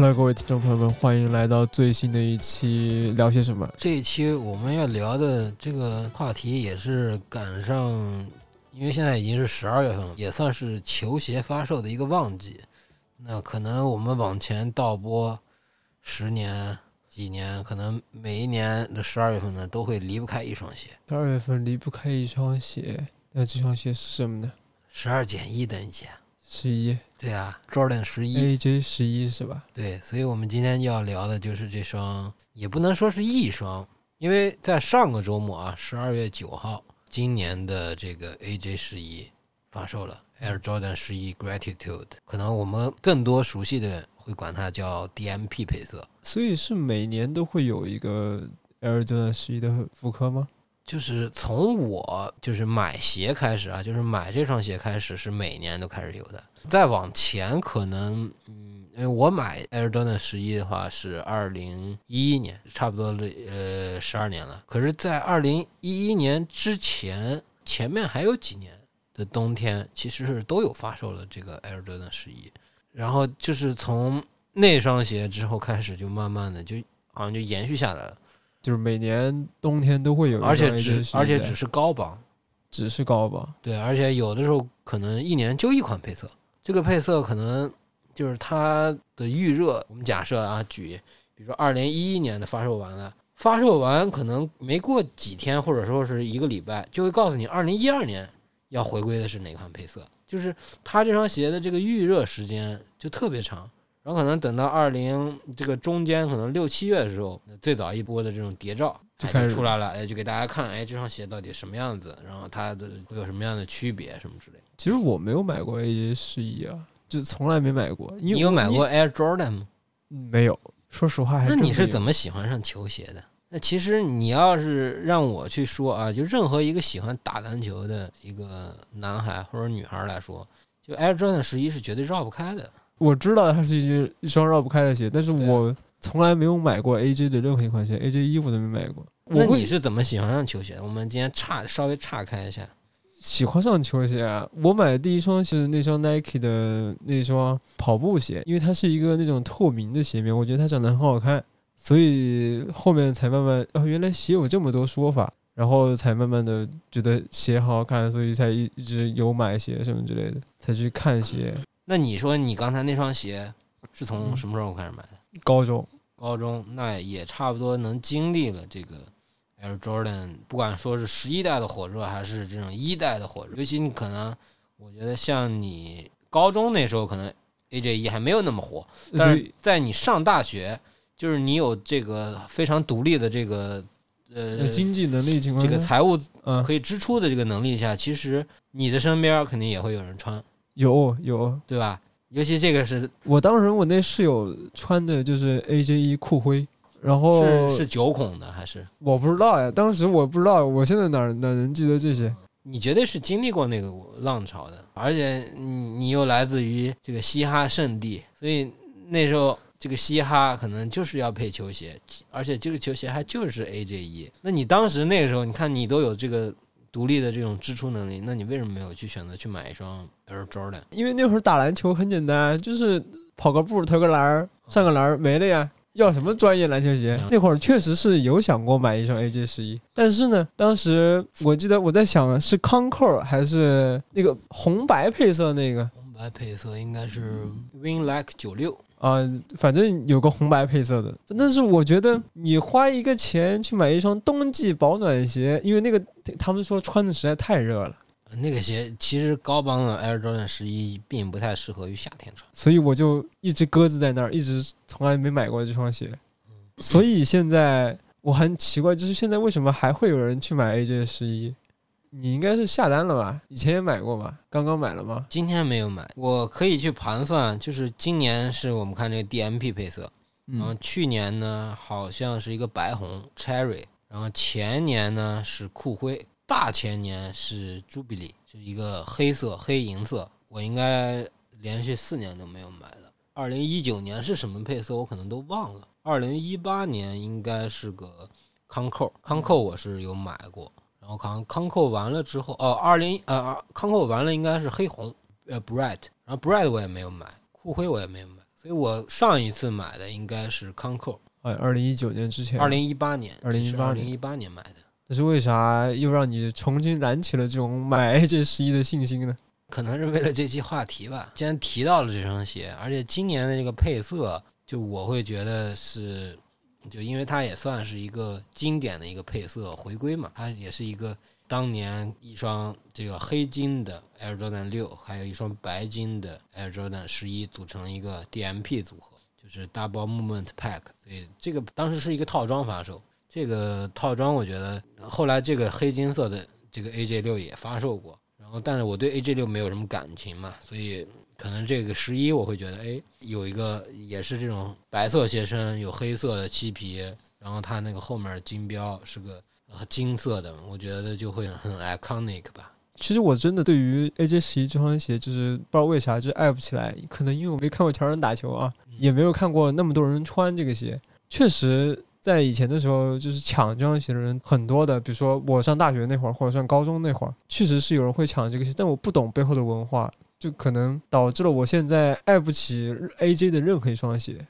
Hello，各位听众朋友们，欢迎来到最新的一期聊些什么？这一期我们要聊的这个话题也是赶上，因为现在已经是十二月份了，也算是球鞋发售的一个旺季。那可能我们往前倒播十年、几年，可能每一年的十二月份呢，都会离不开一双鞋。十二月份离不开一双鞋，那这双鞋是什么呢？十二减一等于几啊？十一对啊，Jordan 十一。，AJ 十一是吧？对，所以我们今天要聊的就是这双，也不能说是一双，因为在上个周末啊，十二月九号，今年的这个 AJ 十一发售了，Air Jordan 十一 Gratitude，可能我们更多熟悉的会管它叫 DMP 配色，所以是每年都会有一个 Air Jordan 十一的复刻吗？就是从我就是买鞋开始啊，就是买这双鞋开始是每年都开始有的，再往前可能嗯，因为我买 Air Jordan 十一的话是二零一一年，差不多了呃十二年了。可是，在二零一一年之前，前面还有几年的冬天，其实是都有发售了这个 Air Jordan 十一。然后就是从那双鞋之后开始，就慢慢的就好像就延续下来了，就是每年冬天都会有而且只而且只是高帮。只是高帮？对，而且有的时候可能一年就一款配色，这个配色可能就是它的预热。我们假设啊，举比如说二零一一年的发售完了，发售完可能没过几天，或者说是一个礼拜，就会告诉你二零一二年要回归的是哪款配色。就是它这双鞋的这个预热时间就特别长，然后可能等到二零这个中间可能六七月的时候，最早一波的这种谍照哎就出来了，哎就给大家看，哎这双鞋到底什么样子，然后它的会有什么样的区别什么之类的。其实我没有买过 AJ 十一啊，就从来没买过。你有买过 Air Jordan 吗？没有？说实话，还那你是怎么？么喜欢上球鞋的？那其实你要是让我去说啊，就任何一个喜欢打篮球的一个男孩或者女孩来说，就 Air Jordan 十一是绝对绕不开的。我知道它是一双一双绕不开的鞋，但是我从来没有买过 AJ 的任何一款鞋，AJ 衣服都没买过。那你是怎么喜欢上球鞋的？我们今天岔稍微岔开一下。喜欢上球鞋啊！我买的第一双是那双 Nike 的那双跑步鞋，因为它是一个那种透明的鞋面，我觉得它长得很好看，所以后面才慢慢哦，原来鞋有这么多说法，然后才慢慢的觉得鞋好好看，所以才一一直有买鞋什么之类的，才去看鞋。那你说你刚才那双鞋是从嗯。什么时候开始买的？高中。高中，那也差不多能经历了这个 Air Jordan，不管说是十一代的火热，还是这种一代的火热，尤其你可能，我觉得像你高中那时候，可能 AJ 一还没有那么火，但是在你上大学，就是你有这个非常独立的这个呃呃经济能力情况这个，财务嗯，可以支出的这个能力下，其实你的身边肯定也会有人穿，有有，对吧？尤其这个是我当时我那室友穿的就是 AJ 一酷灰，然后是是九孔的还是？我不知道呀，当时我不知道，我现在哪儿哪能记得这些？你绝对是经历过那个浪潮的，而且你你又来自于这个嘻哈圣地，所以那时候这个嘻哈可能就是要配球鞋，而且这个球鞋还就是 AJ 一。那你当时那个时候，你看你都有这个独立的这种支出能力，那你为什么没有去选择去买一双 Air Jordan？因为那会儿打篮球很简单，就是跑个步、投个篮儿、上个篮儿没了呀。要什么专业篮球鞋嗯？那会儿确实是有想过买一双 AJ 十一，但是呢，当时我记得我在想是康扣还是那个红白配色那个红白配色应该是 Win Like 九六，啊、反正有个红白配色的。但是我觉得你花一个钱去买一双冬季保暖鞋，因为那个他们说穿的实在太热了。那个鞋其实高帮的 Air Jordan 十一并不太适合于夏天穿。所以我就一直搁置在那儿，一直从来没买过这双鞋。所以现在我很奇怪，就是现在为什么还会有人去买 AJ 十一？你应该是下单了吧？以前也买过吧？刚刚买了吗？今天没有买，我可以去盘算，就是今年是我们看这个 DMP 配色，然后嗯，去年呢好像是一个白红 Cherry，然后前年呢是酷灰，大前年是 Jubilee，是一个黑色黑银色，我应该连续四年都没有买了。二零一九年是什么配色我可能都忘了，二零一八年应该是个康扣，康扣我是有买过，然后康康扣完了之后，哦，二零呃康扣完了应该是黑红，呃 Bright，然后 Bright 我也没有买，酷灰我也没有买，所以我上一次买的应该是康扣，哎，二零一九年之前，二零一八年，二零一八二零一八年买的。但是为啥又让你重新燃起了这种买 AJ 十一的信心呢？可能是为了这期话题吧。既然提到了这双鞋，而且今年的这个配色，就我会觉得是，就因为它也算是一个经典的一个配色回归嘛，它也是一个当年一双这个黑金的 Air Jordan 六，还有一双白金的 Air Jordan 十一组成了一个 DMP 组合，就是 Double Movement Pack，所以这个当时是一个套装发售。这个套装我觉得后来这个黑金色的这个 AJ 六也发售过，然后但是我对 AJ 六没有什么感情嘛，所以可能这个十一我会觉得，哎，有一个也是这种白色鞋身，有黑色的漆皮，然后它那个后面金标是个呃金色的，我觉得就会很 iconic 吧。其实我真的对于 AJ 十一这双鞋，就是不知道为啥就是爱不起来，可能因为我没看过乔丹打球啊，也没有看过那么多人穿这个鞋。确实，在以前的时候，就是抢这双鞋的人很多的，比如说我上大学那会儿，或者上高中那会儿，确实是有人会抢这个鞋，但我不懂背后的文化，就可能导致了我现在爱不起 AJ 的任何一双鞋。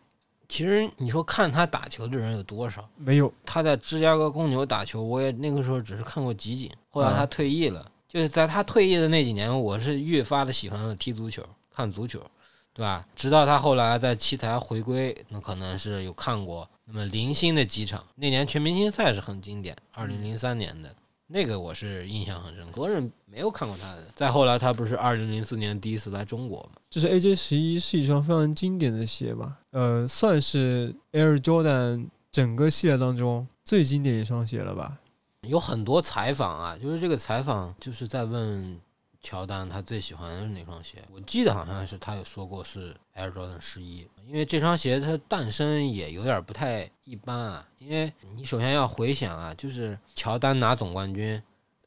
其实你说看他打球的人有多少？没有，他在芝加哥公牛打球，我也那个时候只是看过集锦。后来他退役了，就是在他退役的那几年，我是越发的喜欢了踢足球、看足球，对吧？直到他后来在七台回归，那可能是有看过那么零星的几场。那年全明星赛是很经典，二零零三年的那个我是印象很深，很多人没有看过他的。再后来，他不是二零零四年第一次来中国嘛？就是 AJ 十一是一双非常经典的鞋吧，呃，算是 Air Jordan 整个系列当中最经典一双鞋了吧。有很多采访啊，就是这个采访就是在问乔丹他最喜欢的是哪双鞋。我记得好像是他有说过是 Air Jordan 十一，因为这双鞋它诞生也有点不太一般啊。因为你首先要回想啊，就是乔丹拿总冠军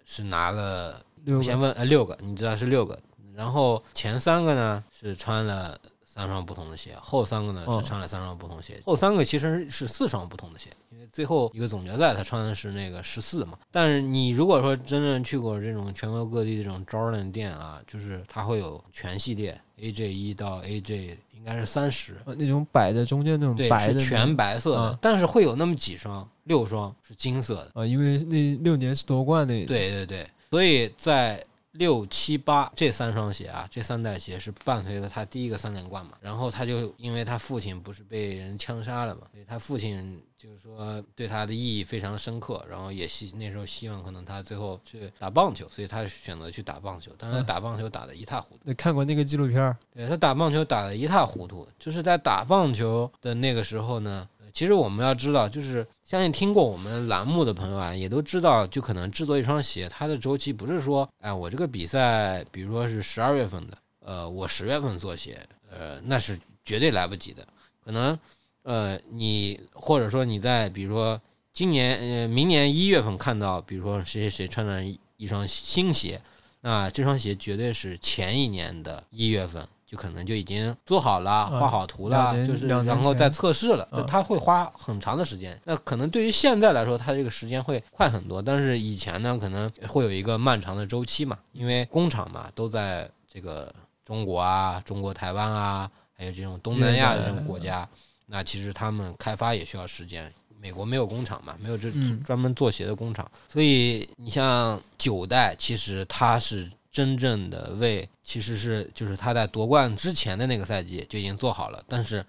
是拿了，六个我先问呃六个，你知道是六个，然后前三个呢是穿了。三双不同的鞋，后三个呢哦是穿了三双不同鞋，后三个其实是四双不同的鞋，最后一个总决赛他穿的是那个十四嘛。但是你如果说真正去过这种全国各地这种 Jordan 店啊，就是它会有全系列 AJ 一到 AJ 应该是三十，呃那种摆在中间那种对，白的全白色的，啊但是会有那么几双，六双是金色的。啊，因为那六年是夺冠那对对对，所以在六七八这三双鞋啊，这三代鞋是伴随着他第一个三连冠嘛。然后他就因为他父亲不是被人枪杀了嘛，所以他父亲就是说对他的意义非常深刻。然后也希那时候希望可能他最后去打棒球，所以他选择去打棒球，但是打棒球打得一塌糊涂。你看过那个纪录片儿，对他打棒球打得一塌糊涂，就是在打棒球的那个时候呢，呃其实我们要知道，就是相信听过我们栏目的朋友啊，也都知道，就可能制作一双鞋，它的周期不是说，哎，我这个比赛，比如说是十二月份的，呃，我十月份做鞋，呃，那是绝对来不及的，可能，呃，你或者说你在比如说今年呃明年一月份看到，比如说谁谁谁穿着一一双新鞋，那这双鞋绝对是前一年的一月份就可能就已经做好了、嗯画好图了，就是然后再测试了，它会花很长的时间。那可能对于现在来说，它这个时间会快很多，但是以前呢，可能会有一个漫长的周期嘛，因为工厂嘛都在这个中国啊、中国台湾啊，还有这种东南亚的这种国家，那其实他们开发也需要时间。美国没有工厂嘛，没有这嗯专门做鞋的工厂，所以你像九代，其实它是真正的为，其实是就是他在夺冠之前的那个赛季就已经做好了，但是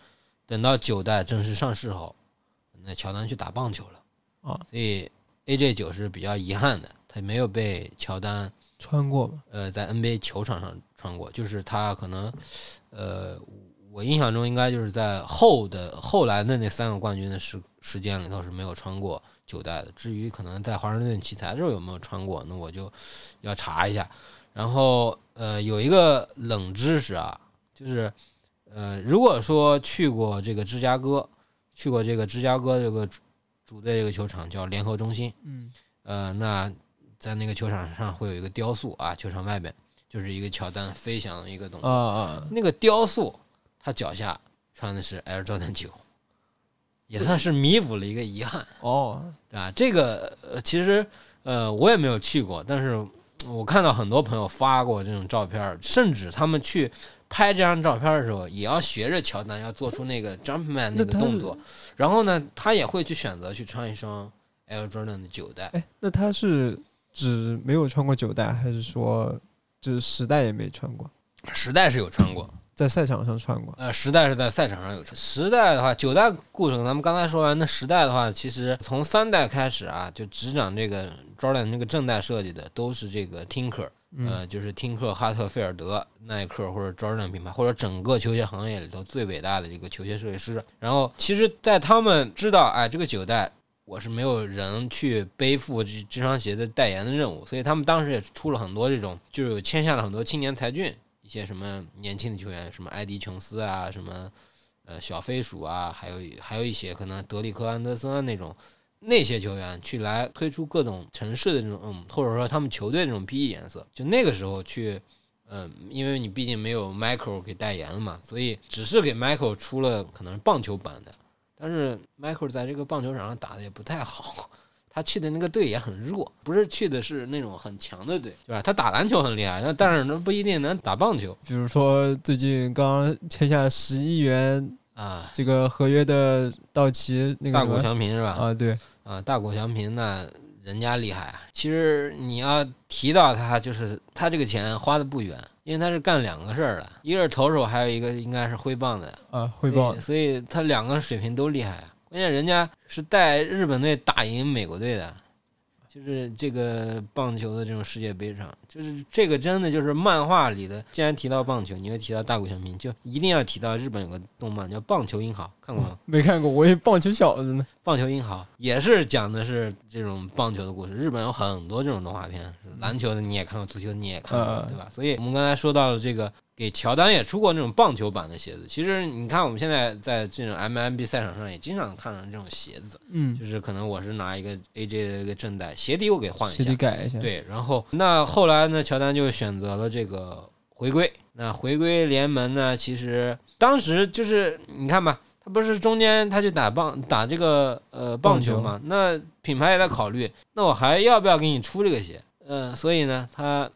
等到九代正式上市后，那乔丹去打棒球了啊，所以 AJ 九是比较遗憾的，他没有被乔丹穿过嘛，呃在 NBA 球场上穿过，就是他可能呃我印象中应该就是在后的后来的那三个冠军的时时间里头是没有穿过九代的。至于可能在华盛顿奇才的时候有没有穿过，那我就要查一下。然后呃有一个冷知识啊，就是呃如果说去过这个芝加哥，去过这个芝加哥这个主主队这个球场叫联合中心，嗯，呃，那在那个球场上会有一个雕塑啊，球场外边就是一个乔丹飞翔的一个东西。啊啊，那个雕塑，他脚下穿的是 Air Jordan 九，也算是弥补了一个遗憾，哦，对吧？这个呃，其实呃，我也没有去过，但是我看到很多朋友发过这种照片，甚至他们去拍这张照片的时候，也要学着乔丹要做出那个 Jumpman 那个动作，然后呢，他也会去选择去穿一双 Air Jordan 的九代。哎，那他是只没有穿过九代，还是说就是十代也没穿过？时代是有穿过，在赛场上穿过。呃，时代是在赛场上有穿。时代的话，九代故事咱们刚才说完，那时代的话，其实从三代开始啊，就执掌这个 Jordan 这个正代设计的都是这个 Tinker，嗯呃，就是 Tinker、哈特菲尔德、耐克或者 Jordan 品牌，或者整个球鞋行业里头最伟大的这个球鞋设计师。然后，其实，在他们知道，哎，这个九代我是没有人去背负这这双鞋的代言的任务，所以他们当时也出了很多这种，就是签下了很多青年才俊，一些什么年轻的球员，什么埃迪琼斯啊，什么呃小飞鼠啊，还有还有一些可能德里克安德森那种。那些球员去来推出各种城市的这种嗯，或者说他们球队这种 PE 颜色，就那个时候去，嗯，因为你毕竟没有 Michael 给代言了嘛，所以只是给 Michael 出了可能是棒球版的，但是 Michael 在这个棒球场上打的也不太好，他去的那个队也很弱，不是去的是那种很强的队，对吧？他打篮球很厉害，那但是那不一定能打棒球比如说最近刚签下十亿元啊。这个合约的道奇那个大谷翔平是吧？啊，对，啊，大谷翔平那人家厉害啊。其实你要提到他，就是他这个钱花的不远，因为他是干两个事儿的，一个是投手，还有一个应该是挥棒的。啊，挥棒所，所以他两个水平都厉害啊。关键人家是带日本队打赢美国队的，就是这个棒球的这种世界杯上，就是这个真的就是漫画里的。既然提到棒球，你会提到大谷翔平，就一定要提到日本有个动漫叫《棒球英豪》，看过吗？没看过，我以为棒球小子呢。棒球英豪也是讲的是这种棒球的故事。日本有很多这种动画片，篮球的你也看过，足球你也看过，嗯对吧？所以我们刚才说到了这个，给乔丹也出过那种棒球版的鞋子。其实你看，我们现在在这种 MLB 赛场上也经常看到这种鞋子，嗯，就是可能我是拿一个 AJ 的一个正代，鞋底我给换一下鞋底，改一下。，对，然后那后来呢，乔丹就选择了这个回归。那回归联盟呢，其实当时就是你看吧，他不是中间他就打棒打这个呃棒球嘛，那品牌也在考虑，那我还要不要给你出这个鞋？呃，所以呢，他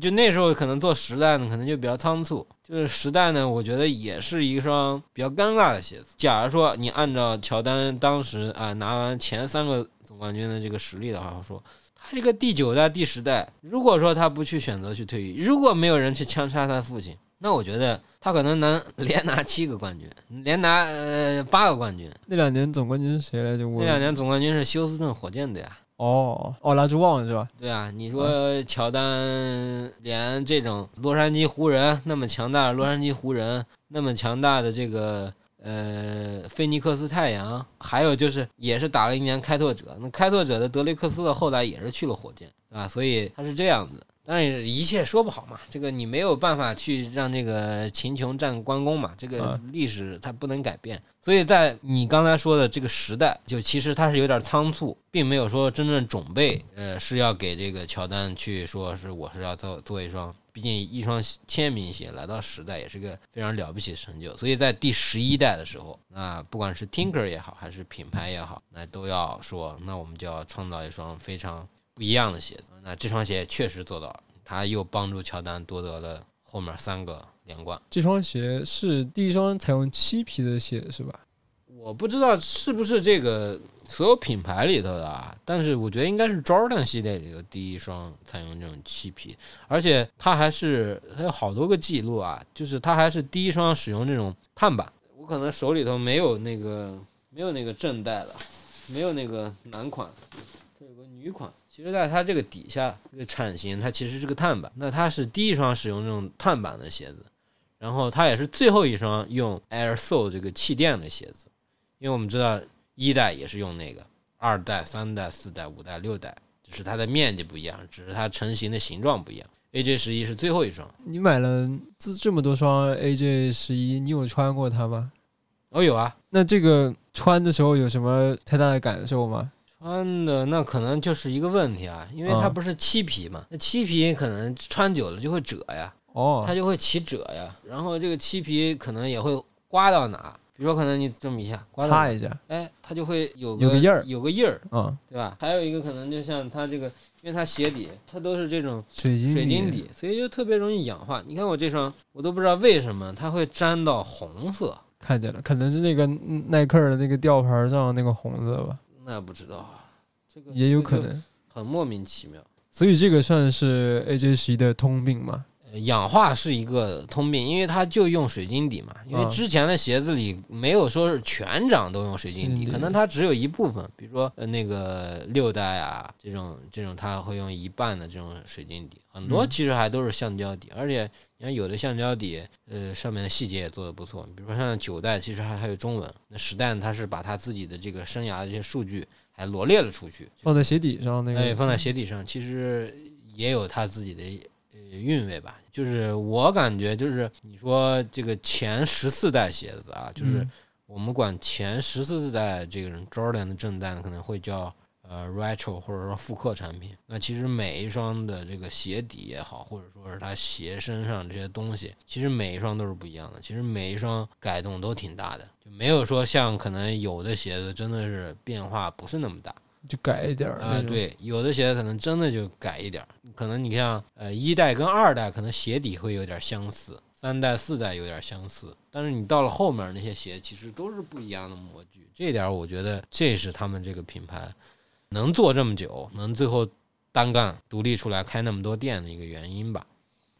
就那时候可能做时代呢，可能就比较仓促。就是时代呢，我觉得也是一双比较尴尬的鞋子。假如说你按照乔丹当时啊拿完前三个总冠军的这个实力的话，说他这个第九代、第十代，如果说他不去选择去退役，如果没有人去枪杀他父亲，那我觉得他可能能 连拿七个冠军，连拿呃八个冠军。那两年总冠军是谁来着？那两年总冠军是休斯顿火箭队啊。哦，奥拉朱旺是吧？对啊，你说乔丹连这种洛杉矶湖人那么强大的洛杉矶湖人，那么强大的这个呃菲尼克斯太阳，还有就是也是打了一年开拓者，那开拓者的德雷克斯的后来也是去了火箭，对吧？所以他是这样子。当然，一切说不好嘛，这个你没有办法去让这个秦琼战关公嘛，这个啊历史它不能改变。所以在你刚才说的这个时代，就其实它是有点仓促，并没有说真正准备，呃，是要给这个乔丹去说是我是要做做一双，毕竟一双签名鞋来到时代也是个非常了不起的成就。所以在第十一代的时候，那不管是 Tinker 也好，还是品牌也好，那都要说，那我们就要创造一双非常不一样的鞋子。那这双鞋确实做到了，他又帮助乔丹夺得了后面三个连冠。这双鞋是第一双采用漆皮的鞋是吧？我不知道是不是这个所有品牌里头的啊，但是我觉得应该是 Jordan 系列里头第一双采用这种漆皮，而且它还是它有好多个记录啊，就是它还是第一双使用这种碳板。我可能手里头没有那个没有那个正代的，没有那个男款，它有个女款。其实，在它这个底下这个铲型，它其实是个碳板。那它是第一双使用这种碳板的鞋子，然后它也是最后一双用 Air Soul 这个气垫的鞋子。因为我们知道一代也是用那个，二代、三代、四代、五代、六代，只是它的面积不一样，只是它成型的形状不一样。AJ 十一是最后一双，你买了这这么多双 AJ 十一，你有穿过它吗？哦有啊，那这个穿的时候有什么太大的感受吗？穿的那可能就是一个问题啊，因为它嗯不是漆皮嘛，那漆皮可能穿久了就会褶呀，哦。它，就会起褶呀，然后这个漆皮可能也会刮到哪，比如说可能你这么一下刮到，擦一下。哎，它就会有有个印儿。有个印儿，啊，对吧？还有一个可能就像它这个，因为它鞋底它都是这种水晶水晶底，所以就特别容易氧化。你看我这双，我都不知道为什么它会沾到红色，看见了，可能是那个耐克的那个吊牌上那个红色吧，那不知道啊，这个也有可，能。很莫名其妙。所以这个算是 AJ 十一的通病嘛？呃氧化是一个通病，因为它就用水晶底嘛。因为啊之前的鞋子里没有说是全掌都用水晶底，可能它只有一部分，比如说呃那个六代啊这种这种，它会用一半的这种水晶底，很多嗯其实还都是橡胶底，而且你看有的橡胶底，呃上面的细节也做得不错，比如说像九代其实还还有中文，那十代呢它是把它自己的这个生涯的这些数据还罗列了出去，放在鞋底上那个，哎，放在鞋底上，其实也有它自己的呃韵味吧。就是我感觉，就是你说这个前十四代鞋子啊，就是嗯我们管前十四代这个人 Jordan 的正代呢，可能会叫呃 retro 或者说复刻产品。那其实每一双的这个鞋底也好，或者说是它鞋身上这些东西，其实每一双都是不一样的。其实每一双改动都挺大的，就没有说像可能有的鞋子真的是变化不是那么大。就改一点儿啊。对，有的鞋可能真的就改一点儿，可能你像呃一代跟二代可能鞋底会有点相似，三代四代有点相似，但是你到了后面那些鞋其实都是不一样的模具，这点儿我觉得这是他们这个品牌能做这么久，能最后单干独立出来开那么多店的一个原因吧。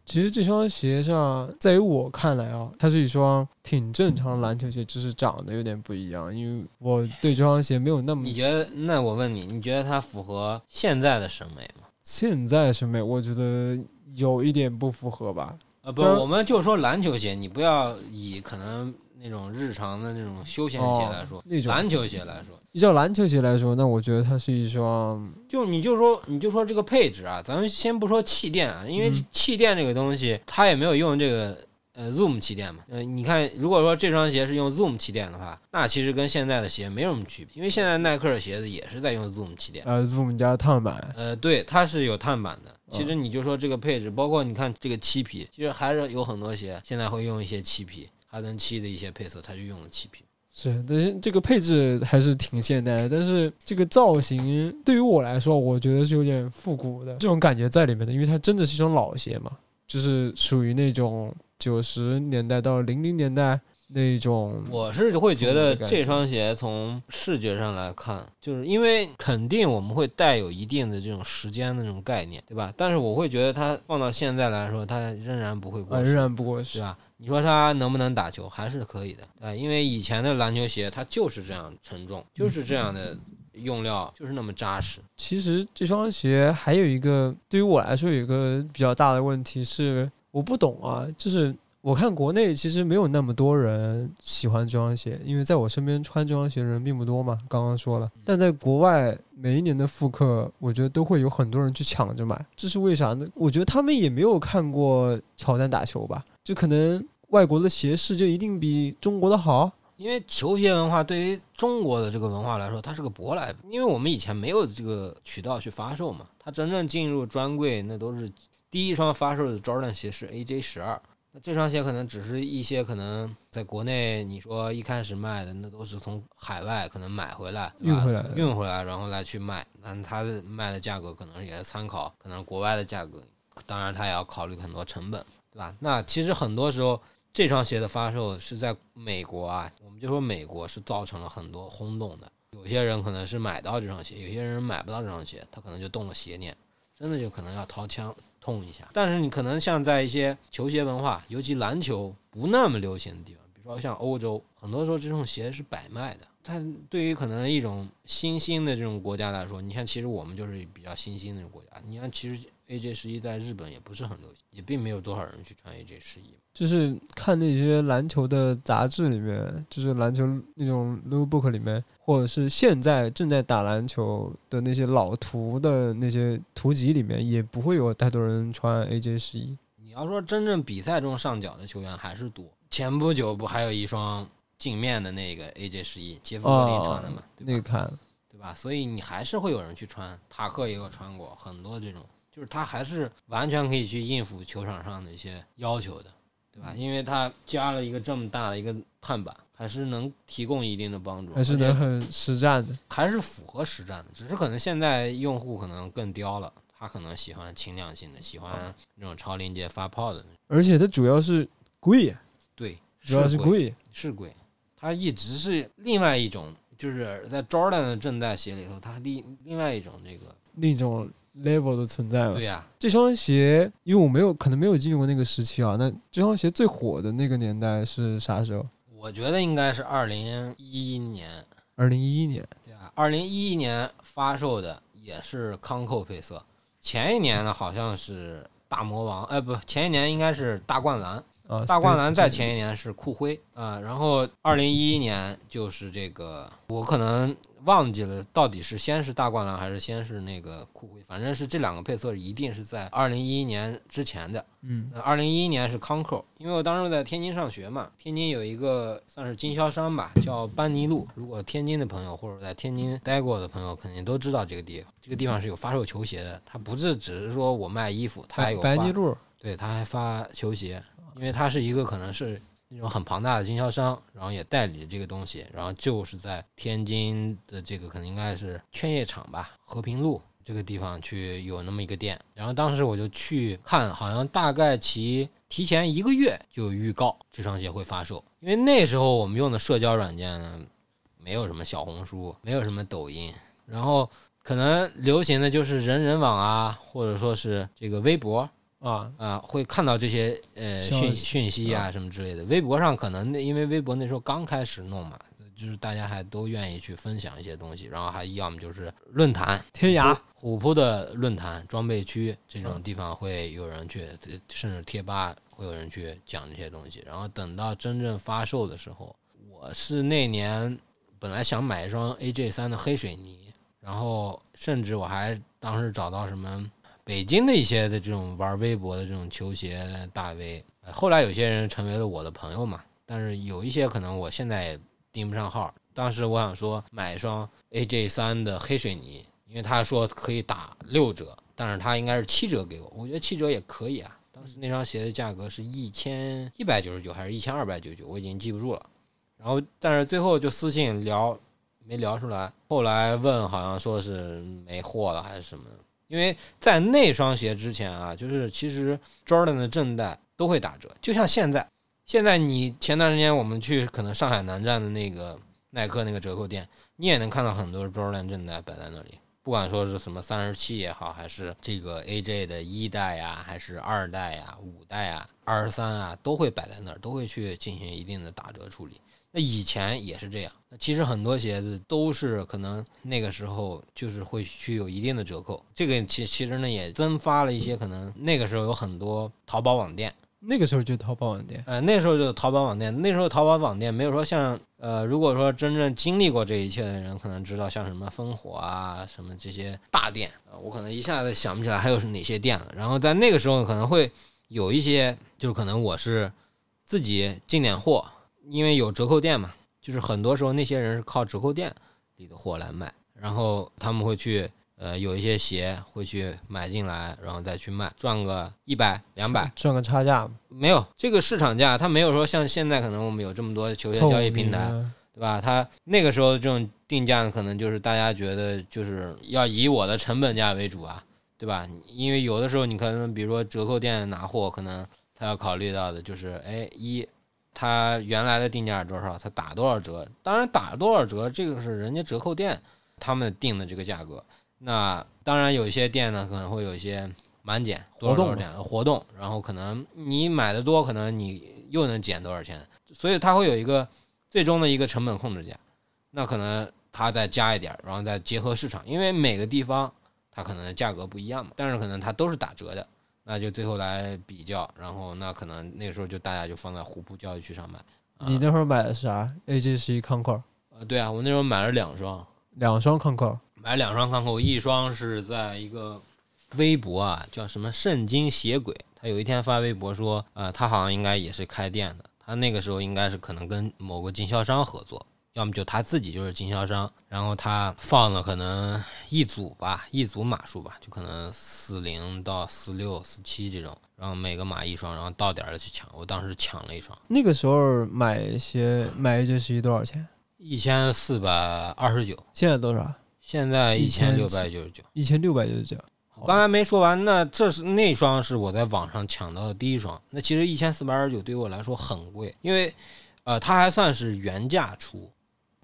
其实这双鞋上，在于我看来啊，它是一双挺正常的篮球鞋，只是长得有点不一样。因为我对这双鞋没有那么你觉得？那我问你，你觉得它符合现在的审美吗？现在审美，我觉得有一点不符合吧。呃，不，我们就说篮球鞋，你不要以可能那种日常的那种休闲鞋来说，哦那种篮球鞋来说，依照篮球鞋来说，那我觉得它是一双就你就说你就说这个配置啊，咱们先不说气垫啊，因为嗯气垫这个东西它也没有用这个呃 Zoom 气垫嘛。呃，你看，如果说这双鞋是用 Zoom 气垫的话，那其实跟现在的鞋没什么区别，因为现在耐克的鞋子也是在用 Zoom 气垫。呃 Zoom 加碳板，呃，对，它是有碳板的。其嗯实你就说这个配置，包括你看这个漆皮，其实还是有很多鞋现在会用一些漆皮，哈登七的一些配色，它就用了漆皮。是，但是这个配置还是挺现代的，但是这个造型对于我来说，我觉得是有点复古的这种感觉在里面的，因为它真的是一双老鞋嘛，就是属于那种九十年代到零零年代那种。我是会觉得这双鞋从视觉上来看，就是因为肯定我们会带有一定的这种时间的那种概念，对吧？但是我会觉得它放到现在来说，它仍然不会过啊，时，仍然不过对时。吧？你说它能不能打球，还是可以的，对，因为以前的篮球鞋它就是这样沉重，就是这样的用料，就是那么扎实。其实这双鞋还有一个对于我来说有一个比较大的问题是，我不懂啊，就是我看国内其实没有那么多人喜欢这双鞋，因为在我身边穿这双鞋的人并不多嘛，刚刚说了。但在国外每一年的复刻，我觉得都会有很多人去抢着买，这是为啥呢？我觉得他们也没有看过乔丹打球吧，就可能外国的鞋市就一定比中国的好。因为球鞋文化对于中国的这个文化来说，它是个舶来品，因为我们以前没有这个渠道去发售嘛，它真正进入专柜那都是第一双发售的 Jordan 鞋是 AJ 十二，那这双鞋可能只是一些可能在国内你说一开始卖的那都是从海外可能买回来运回来运回来然后来去卖，那它的卖的价格可能也是参考可能国外的价格，当然它也要考虑很多成本，对吧？那其实很多时候。这双鞋的发售是在美国啊，我们就说美国是造成了很多轰动的。有些人可能是买到这双鞋，有些人买不到这双鞋，他可能就动了邪念，真的就可能要掏枪痛一下。但是你可能像在一些球鞋文化，尤其篮球不那么流行的地方，比如说像欧洲，很多时候这种鞋是摆卖的。它对于可能一种新兴的这种国家来说，你看，其实我们就是比较新兴的国家。你看，其实 AJ 十一在日本也不是很流行，也并没有多少人去穿 AJ 十一。就是看那些篮球的杂志里面，就是篮球那种 lookbook 里面，或者是现在正在打篮球的那些老图的那些图集里面，也不会有太多人穿 AJ 十一。你要说真正比赛中上脚的球员还是多。前不久不还有一双镜面的那个 AJ 十一，杰夫格林穿的嘛？那个看，对吧？所以你还是会有人去穿，塔克也有穿过，很多这种，就是他还是完全可以去应付球场上的一些要求的。对吧？因为他加了一个这么大的一个碳板，还是能提供一定的帮助，还是能很实战的。还是符合实战的，只是可能现在用户可能更刁了，他可能喜欢轻量性的，喜欢那种超临界发泡的。而且它主要是贵，对，主要是贵，是贵。它一直是另外一种，就是在 Jordan 的正代鞋里头，它另另外一种这个，另一种 level 的存在了对。呀、这双鞋，因为我没有可能没有经历过那个时期啊，那这双鞋最火的那个年代是啥时候？我觉得应该是二零一一年，二零一一年。对啊？二零一一年发售的也是康扣配色，前一年呢好像是大魔王，哎不，前一年应该是大灌篮，啊，大灌篮在前一年是酷灰啊、然后二零一一年就是这个，我可能忘记了到底是先是大灌篮还是先是那个酷灰，反正是这两个配色一定是在二零一一年之前的。嗯二零一一年是康扣，因为我当时在天津上学嘛，天津有一个算是经销商吧，叫班尼路。如果天津的朋友或者在天津待过的朋友，肯定都知道这个地方。这个地方是有发售球鞋的，它不是只是说我卖衣服，它还有发白白泥路对，他还发球鞋，因为他是一个可能是那种很庞大的经销商，然后也代理这个东西，然后就是在天津的这个可能应该是劝业场吧，和平路这个地方去有那么一个店，然后当时我就去看，好像大概其提前一个月就预告这双鞋会发售，因为那时候我们用的社交软件呢，没有什么小红书，没有什么抖音，然后可能流行的就是人人网啊，或者说是这个微博。啊，啊，会看到这些呃讯讯息啊什么之类的。微博上可能那因为微博那时候刚开始弄嘛，就是大家还都愿意去分享一些东西，然后还要么就是论坛，天涯虎扑的论坛、装备区这种地方会有人去，呃甚至贴吧会有人去讲这些东西。然后等到真正发售的时候，我是那年本来想买一双 AJ 三的黑水泥，然后甚至我还当时找到什么北京的一些的这种玩微博的这种球鞋大 V，后来有些人成为了我的朋友嘛，但是有一些可能我现在也盯不上号。当时我想说买一双 AJ 三的黑水泥，因为他说可以打六折，但是他应该是七折给我，我觉得七折也可以啊。当时那双鞋的价格是一千一百九十九还是一千二百九十九，我已经记不住了。然后但是最后就私信聊没聊出来，后来问好像说是没货了还是什么。因为在那双鞋之前啊，就是其实 Jordan 的正代都会打折，就像现在，现在你前段时间我们去可能上海南站的那个耐克那个折扣店，你也能看到很多 Jordan 正代摆在那里，不管说是什么三十七也好，还是这个 AJ 的一代呀，还是二代呀、五代呀、二十三啊，都会摆在那儿，都会去进行一定的打折处理。那以前也是这样，那其实很多鞋子都是可能那个时候就是会去有一定的折扣，这个其其实呢也增发了一些可能那个时候有很多淘宝网店，那个时候就淘宝网店，呃，那时候就淘宝网店，那时候淘宝网店没有说像呃，如果说真正经历过这一切的人，可能知道像什么烽火啊，什么这些大店啊、我可能一下子想不起来还有是哪些店了。然后在那个时候可能会有一些，就是可能我是自己进点货，因为有折扣店嘛，就是很多时候那些人是靠折扣店里的货来卖，然后他们会去。呃，有一些鞋会去买进来，然后再去卖，赚个一百、两百，赚个差价，没有这个市场价，它没有说像现在可能我们有这么多球鞋交易平台，对吧？它那个时候这种定价呢，可能就是大家觉得就是要以我的成本价为主啊，对吧？因为有的时候你可能比如说折扣店拿货，可能他要考虑到的就是，哎，一，他原来的定价是多少，它打多少折？当然打多少折，这个是人家折扣店他们定的这个价格。那当然有一些店呢，可能会有一些满减多少点活动，然后可能你买的多，可能你又能减多少钱，所以它会有一个最终的一个成本控制价。那可能它再加一点，然后再结合市场，因为每个地方它可能价格不一样嘛，但是可能它都是打折的，那就最后来比较，然后那可能那时候就大家就放在虎扑教育区上买。啊你那会儿买的是啥？AJ 十一康扣，呃，对啊，我那时候买了两双，两双康扣，买两双康扣，一双是在一个微博啊，叫什么圣经鞋鬼，他有一天发微博说，呃，他好像应该也是开店的，他那个时候应该是可能跟某个经销商合作，要么就他自己就是经销商，然后他放了可能一组吧，一组码数吧，就可能四零到四六、四七这种，然后每个码一双，然后到点了去抢。我当时抢了一双，那个时候买鞋买一只十一多少钱？一千四百二十九，现在多少？现在一千六百九十九。一千六百九十九。我刚才没说完，那这是那双是我在网上抢到的第一双。那其实一千四百二十九对于我来说很贵，因为呃，它还算是原价出，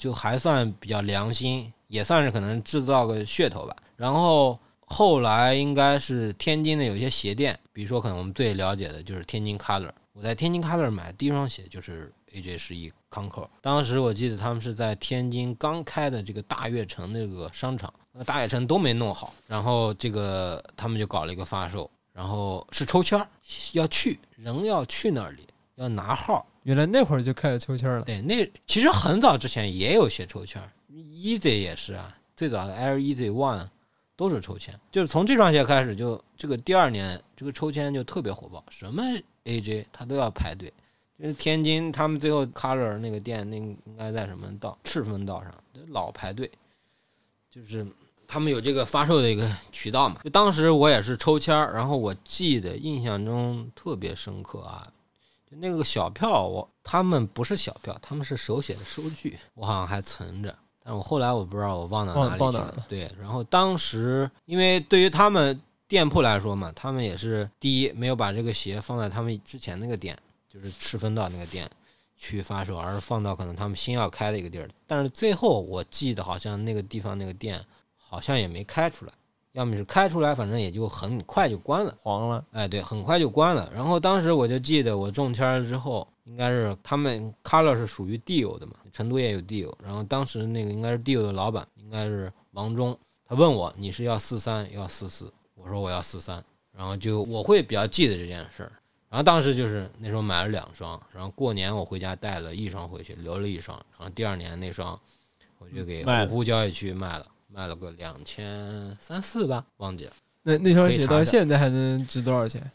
就还算比较良心，也算是可能制造个噱头吧。然后后来应该是天津的有些鞋店，比如说可能我们最了解的就是天津 Color，我在天津 Color 买的第一双鞋就是 AJ 十一 Concord，当时我记得他们是在天津刚开的这个大悦城那个商场。那大悦城都没弄好，然后这个他们就搞了一个发售，然后是抽签儿，要去人要去那里要拿号。原来那会儿就开始抽签了。对，那其实很早之前也有些抽签，Easy 也是啊，最早的 Air Easy One 都是抽签，就是从这双鞋开始就这个第二年这个抽签就特别火爆，什么 AJ 它都要排队。就是天津他们最后 Color 那个店，那应该在什么道赤峰道上，老排队，就是。他们有这个发售的一个渠道嘛？就当时我也是抽签儿，然后我记得印象中特别深刻啊，那个小票，我他们不是小票，他们是手写的收据，我好像还存着，但是我后来我不知道我忘到哪里去了。对，然后当时因为对于他们店铺来说嘛，他们也是第一没有把这个鞋放在他们之前那个店，就是赤峰道那个店去发售，而是放到可能他们新要开的一个地儿。但是最后我记得好像那个地方那个店。好像也没开出来，要么是开出来，反正也就很快就关了，黄了。哎，对，很快就关了。然后当时我就记得我中签了之后，应该是他们 Color 是属于 Deal 的嘛，成都也有 Deal。然后当时那个应该是 Deal 的老板，应该是王忠，他问我你是要四三要四四，我说我要四三。然后就我会比较记得这件事儿。然后当时就是那时候买了两双，然后过年我回家带了一双回去，留了一双。然后第二年那双我就给虎扑交易区卖了。卖了个两千三四吧，忘记了。那那双鞋到现在还能值多少钱？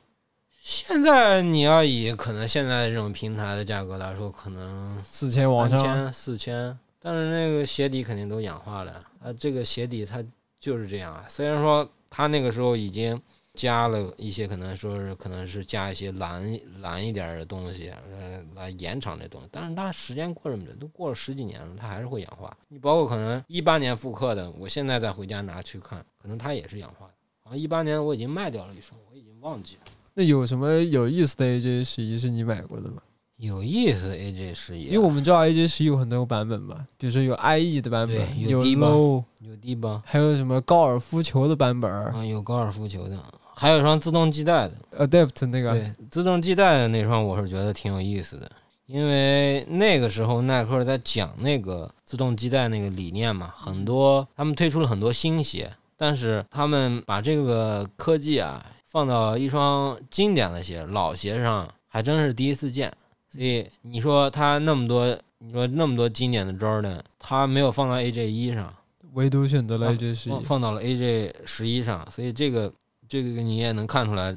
现在你要以可能现在这种平台的价格来说，可能四千往上，四千。但是那个鞋底肯定都氧化了，啊，这个鞋底它就是这样啊。虽然说它那个时候已经。加了一些，可能说是可能是加一些蓝蓝一点的东西，呃，来延长这东西。但是它时间过这么久，都过了十几年了，它还是会氧化。你包括可能一八年复刻的，我现在再回家拿去看，可能它也是氧化的。好像一八年我已经卖掉了一双，我已经忘记了。那有什么有意思的 AJ 十一是你买过的吗？有意思的 AJ 十一，因为我们知道 AJ 十一有很多版本嘛，比如说有 IE 的版本，有 low，有低帮，还有什么高尔夫球的版本啊，有高尔夫球的。还有一双自动系带的，Adapt 那个，对，自动系带的那双我是觉得挺有意思的，因为那个时候耐克在讲那个自动系带那个理念嘛，很多他们推出了很多新鞋，但是他们把这个科技啊放到一双经典的鞋、老鞋上，还真是第一次见。所以你说他那么多，你说那么多经典的 Jordan，他没有放到 AJ 一上，唯独选择了 AJ 十一，放到了 AJ 十一上，所以这个。这个你也能看出来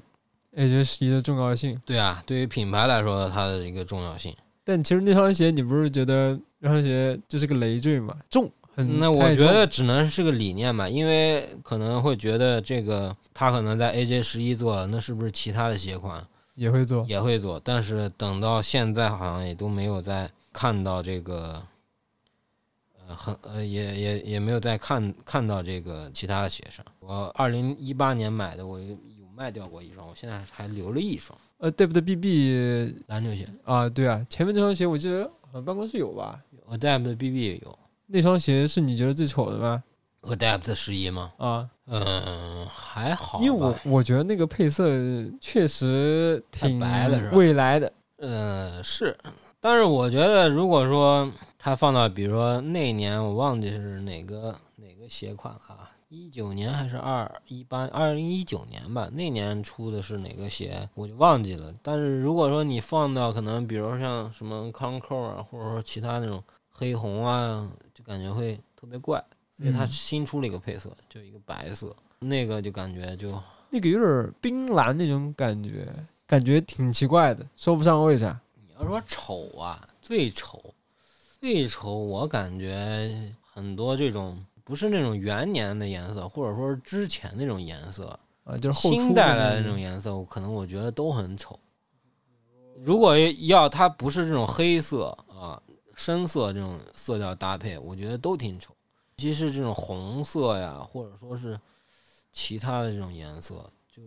，AJ 十一的重要性。对啊，对于品牌来说，它的一个重要性。但其实那双鞋，你不是觉得那双鞋就是个累赘吗？重，很。那我觉得只能是个理念吧，因为可能会觉得这个他可能在 AJ 十一做，那是不是其他的鞋款也会做？也会做，但是等到现在好像也都没有再看到这个。很呃，也也也没有再看看到这个其他的鞋上。我二零一八年买的，我有卖掉过一双，我现在还留了一双。呃，Adapt BB 篮球鞋啊，对啊，前面这双鞋我记得好像办公室有吧？Adapt BB 也有。那双鞋是你觉得最丑的吗？Adapt 十一吗？啊，嗯，还好。因为我我觉得那个配色确实挺白的，是吧？未来的，嗯，是。但是我觉得，如果说它放到，比如说那年我忘记是哪个哪个鞋款了啊，一九年还是二一八二零一九年吧，那年出的是哪个鞋我就忘记了。但是如果说你放到可能，比如像什么康扣啊，或者说其他那种黑红啊，就感觉会特别怪。所以它新出了一个配色，就一个白色，那个就感觉就那个有点冰蓝那种感觉，感觉挺奇怪的，说不上为啥。你要说丑啊，最丑，最丑，我感觉很多这种不是那种元年的颜色，或者说是之前那种颜色，啊，就是后新出带来的那那种颜色，我可能我觉得都很丑。如果要它不是这种黑色啊、深色这种色调搭配，我觉得都挺丑。尤其是这种红色呀，或者说是其他的这种颜色，就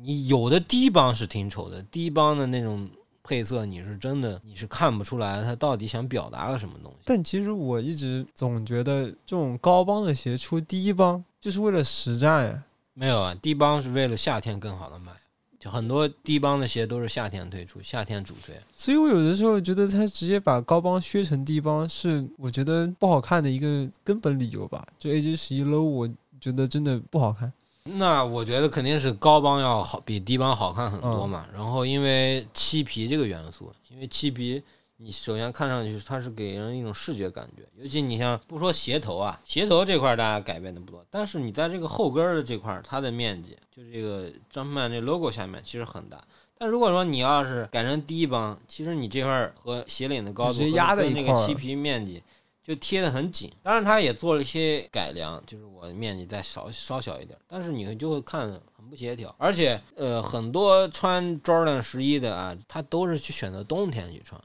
你有的低帮是挺丑的，低帮的那种配色，你是真的你是看不出来它到底想表达个什么东西。但其实我一直总觉得这种高帮的鞋出低帮就是为了实战呀。没有啊，低帮是为了夏天更好的卖，就很多低帮的鞋都是夏天推出，夏天主推。所以我有的时候觉得他直接把高帮削成低帮，是我觉得不好看的一个根本理由吧。就 AJ 十一 low，我觉得真的不好看。那我觉得肯定是高帮要好，比低帮好看很多嘛。然后因为漆皮这个元素，因为漆皮，你首先看上去它是给人一种视觉感觉，尤其你像不说鞋头啊，鞋头这块儿大家改变的不多，但是你在这个后跟儿的这块儿，它的面积就这个张曼这 logo 下面其实很大。但如果说你要是改成低帮，其实你这块儿和鞋领的高度压在那个漆皮面积就贴得很紧。当然，它也做了一些改良，就是我面积再少稍小一点，但是你就会看很不协调。而且，呃，很多穿 Jordan 十一的啊，他都是去选择冬天去穿。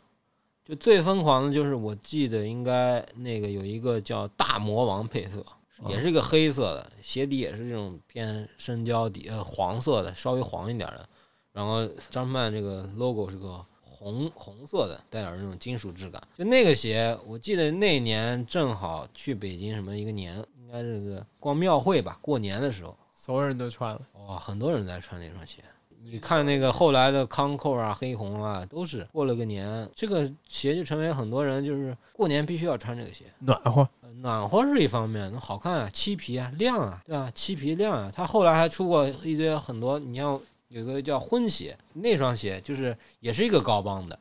就最疯狂的就是，我记得应该那个有一个叫大魔王配色，也是一个黑色的鞋底，也是这种偏深胶底，呃，黄色的，稍微黄一点的。然后张曼这个 logo 是个红红色的，带点那种金属质感。就那个鞋，我记得那年正好去北京什么一个年，应该是个逛庙会吧，过年的时候，所有人都穿了，哇，很多人在穿那双鞋。你看那个后来的康扣啊、黑红啊，都是过了个年，这个鞋就成为很多人就是过年必须要穿这个鞋。暖和。呃暖和是一方面，那好看啊，漆皮啊，亮啊，对吧？漆皮亮啊。它后来还出过一堆很多，你像有个叫婚鞋，那双鞋就是也是一个高帮的。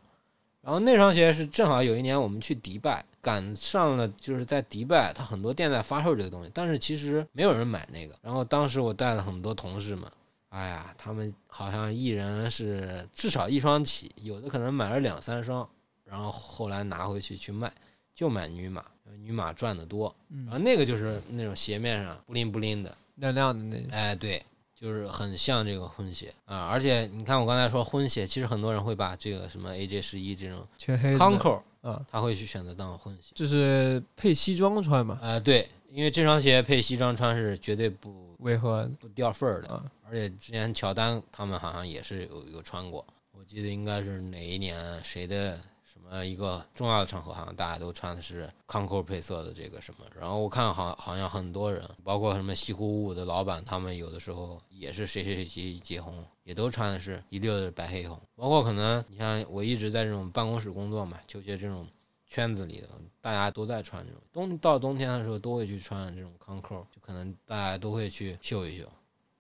然后那双鞋是正好有一年我们去迪拜，赶上了就是在迪拜，它很多店在发售这个东西，但是其实没有人买那个。然后当时我带了很多同事们，哎呀，他们好像一人是至少一双起，有的可能买了两三双，然后后来拿回去去卖，就买女码，女码赚的多。然后嗯，那个就是那种鞋面上布灵布灵的，亮亮的那种。哎，对，就是很像这个婚鞋啊。而且你看我刚才说婚鞋，其实很多人会把这个什么 AJ 十一这种全黑的康扣，啊，他会去选择当婚鞋。就是配西装穿嘛，啊，对，因为这双鞋配西装穿是绝对不违和不掉份儿的。啊。而且之前乔丹他们好像也是有有穿过，我记得应该是哪一年谁的什么一个重要的场合，好像大家都穿的是康扣配色的这个什么。然后我看好好像很多人，包括什么西湖五的老板，他们有的时候也是谁谁谁结结婚，也都穿的是一溜的白黑红。包括可能你像我一直在这种办公室工作嘛，球鞋这种圈子里的，大家都在穿这种。冬到冬天的时候都会去穿这种康扣，就可能大家都会去秀一秀。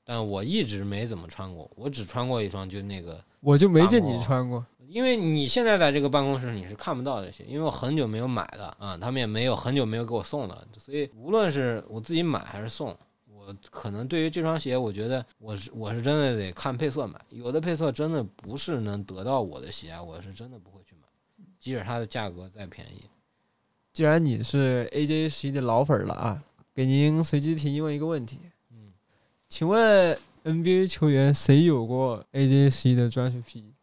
但我一直没怎么穿过，我只穿过一双，就那个，我就没见你穿过。因为你现在在这个办公室你是看不到这些，因为我很久没有买了啊，他们也没有很久没有给我送了，所以无论是我自己买还是送，我可能对于这双鞋，我觉得我是我是真的得看配色买，有的配色真的不是能得到我的鞋，我是真的不会去买，即使它的价格再便宜。既然你是 AJ 十一的老粉儿了啊，给您随机提问一个问题，嗯，请问 NBA 球员谁有过 AJ 十一的专属 P？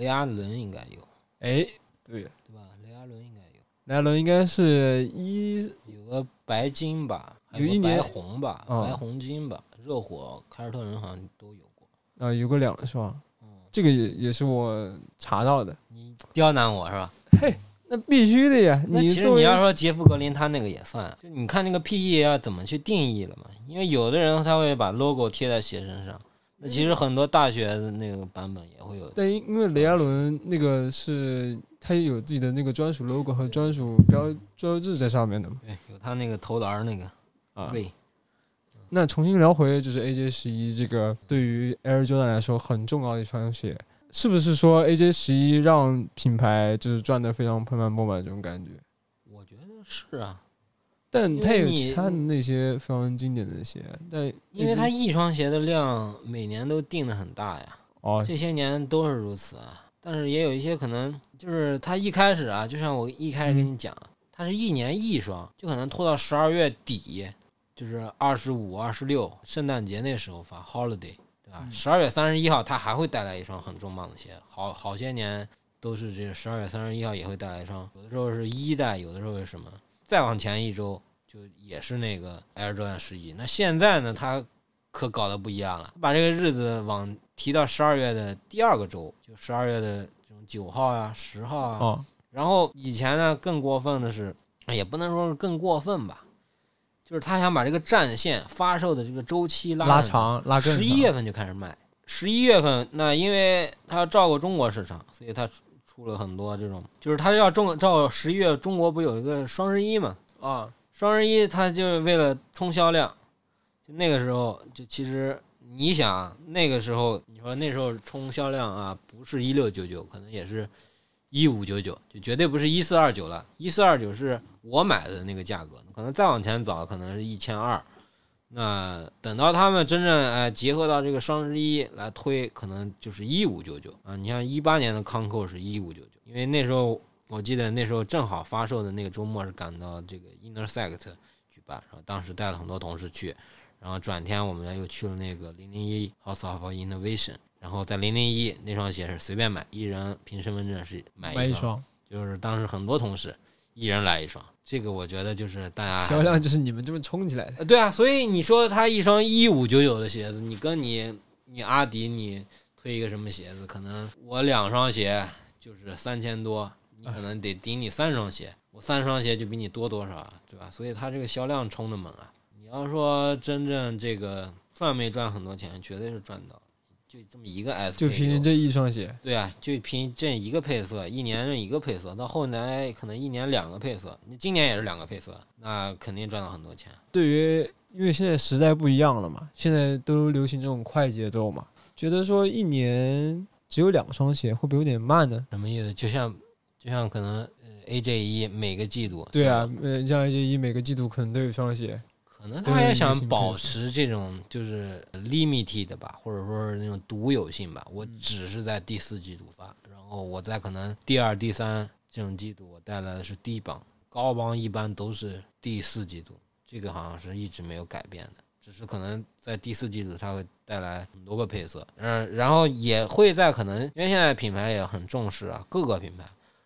雷阿伦应该有，哎，对，对吧？雷阿伦应该有。雷阿伦应该是一有个白金吧，有一年白红吧，啊白红金吧，热火、凯尔特人好像都有过。啊，有个两双，嗯，这个也也是我查到的。你刁难我是吧？嘿那必须的呀！那其实作为你要说杰夫格林他那个也算，就你看那个 PE 要怎么去定义了嘛？因为有的人他会把 logo 贴在鞋身上，那其实很多大学的那个版本也会有。但因因为雷阿伦那个是他有自己的那个专属 logo 和专属标标志在上面的嘛对，有他那个投篮儿那个啊。位。那重新聊回就是 AJ 十一这个对于 Air Jordan 来说很重要的一双鞋，是不是说 AJ 十一让品牌就是赚的非常盆满钵满这种感觉？我觉得是啊，但它有其他的那些非常经典的鞋，但因为它一双鞋的量每年都定的很大呀。哦这些年都是如此啊。但是也有一些可能就是它一开始啊，就像我一开始跟你讲，它是一年一双，就可能拖到十二月底，就是二十五、二十六，圣诞节那时候发 holiday，对吧？十二月三十一号它还会带来一双很重磅的鞋，好好些年都是这十二月三十一号也会带来一双，有的时候是一代，有的时候是什么？再往前一周就也是那个 Air Jordan 十一。那现在呢，他可搞得不一样了，把这个日子往提到十二月的第二个周，就十二月的这种九号啊、十号啊。哦，然后以前呢，更过分的是，也不能说是更过分吧，就是他想把这个战线发售的这个周期拉拉长拉十一月份就开始卖。十一月份，那因为他要照顾中国市场，所以他出出了很多这种，就是他要中照十一月中国不有一个双十一嘛？啊，双十一他就是为了冲销量，就那个时候就其实你想啊那个时候你说那时候冲销量啊，不是一六九九，可能也是一五九九，就绝对不是一四二九了。一四二九是我买的那个价格，可能再往前走可能是一千二。那等到他们真正哎结合到这个双十一来推，可能就是一五九九啊。你像一八年的康扣是一五九九，因为那时候我记得那时候正好发售的那个周末是赶到这个 Intersect 举办，然后当时带了很多同事去，然后转天我们又去了那个零零一 House of Innovation，然后在零零一那双鞋是随便买，一人凭身份证是买一，双，就是当时很多同事一人来一双，这个我觉得就是大家销量就是你们这么冲起来的。呃，对啊，所以你说他一双一五九九的鞋子，你跟你你阿迪你推一个什么鞋子，可能我两双鞋就是三千多，你可能得顶你三双鞋，我三双鞋就比你多多少啊，对吧？所以他这个销量冲的猛啊！你要说真正这个赚没赚很多钱，绝对是赚到，就这么一个 S，就凭这一双鞋，对啊，就凭这一个配色，一年这一个配色，到后来可能一年两个配色，你今年也是两个配色，那肯定赚到很多钱。对于因为现在时代不一样了嘛，现在都流行这种快节奏嘛，觉得说一年只有两双鞋会不会有点慢呢？什么意思？就像就像可能呃 AJ 一每个季度，对啊吧，呃，像 AJ 一每个季度可能都有一双鞋，可能他也想保持这种就是 limited 吧，或者说是那种独有性吧。嗯我只是在第四季度发，然后我在可能第二、第三这种季度我带来的是低帮，高帮一般都是第四季度，这个好像是一直没有改变的。只是可能在第四季度它会带来很多个配色，嗯，然后也会在可能因为现在品牌也很重视啊，各个品牌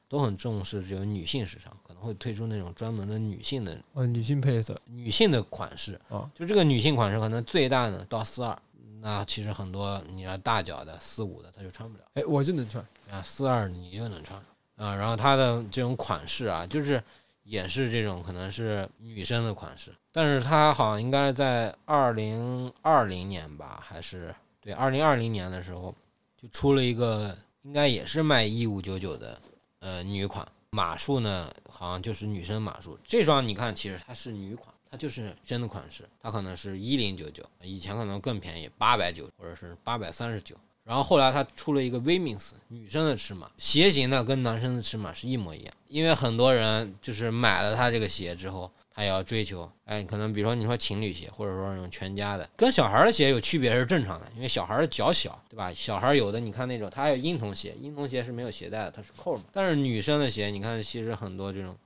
都很重视这种女性市场，可能会推出那种专门的女性的呃，女性配色。女性的款式啊，就这个女性款式可能最大的到四二，那其实很多你要大脚的四五的它就穿不了哎，我就能穿，啊，四二你就能穿。啊，然后它的这种款式啊，就是也是这种可能是女生的款式，但是它好像应该在二零二零年吧，还是对二零二零年的时候就出了一个，应该也是卖一五九九的呃女款，码数呢好像就是女生码数。这双你看，其实它是女款，它就是真的款式，它可能是一零九九，以前可能更便宜，八百九或者是八百三十九。然后后来它出了一个 Womens 女生的尺码，鞋型呢跟男生的尺码是一模一样。因为很多人就是买了它这个鞋之后，他也要追求，哎，可能比如说你说情侣鞋，或者说那种全家的，跟小孩的鞋有区别是正常的，因为小孩的脚小，对吧？小孩有的你看那种，它还有婴童鞋，婴童鞋是没有鞋带的，它是扣嘛。但是女生的鞋，你看其实很多这种，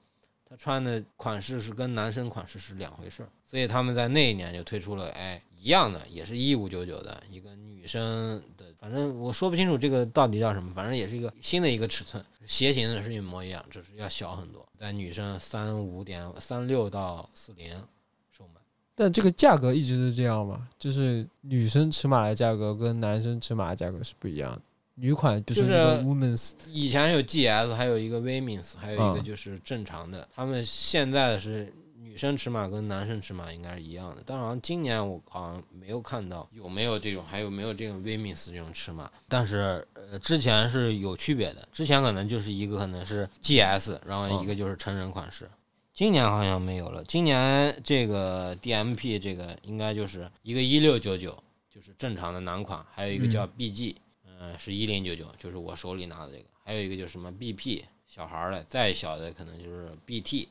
她穿的款式是跟男生款式是两回事，所以他们在那一年就推出了，哎，一样的，也是一五九九的一个女生，反正我说不清楚这个到底叫什么，反正也是一个新的一个尺寸，鞋型呢是一模一样，只是要小很多，在女生三五点三六到四零售卖。但这个价格一直是这样嘛，就是女生尺码的价格跟男生尺码的价格是不一样的。女款就是 Women's 以前有 GS，还有一个 Womens，还有一个嗯就是正常的。他们现在的是女生尺码跟男生尺码应该是一样的，但好像今年我好像没有看到有没有这种，还有没有这种 Womens 这种尺码。但是呃，之前是有区别的，之前可能就是一个可能是 GS，然后一个就是成人款式。今年好像没有了，今年这个 DMP 这个应该就是一个一六九九，就是正常的男款，还有一个叫 BG，嗯、是一零九九，就是我手里拿的这个，还有一个就是什么 BP 小孩儿的，再小的可能就是 BT。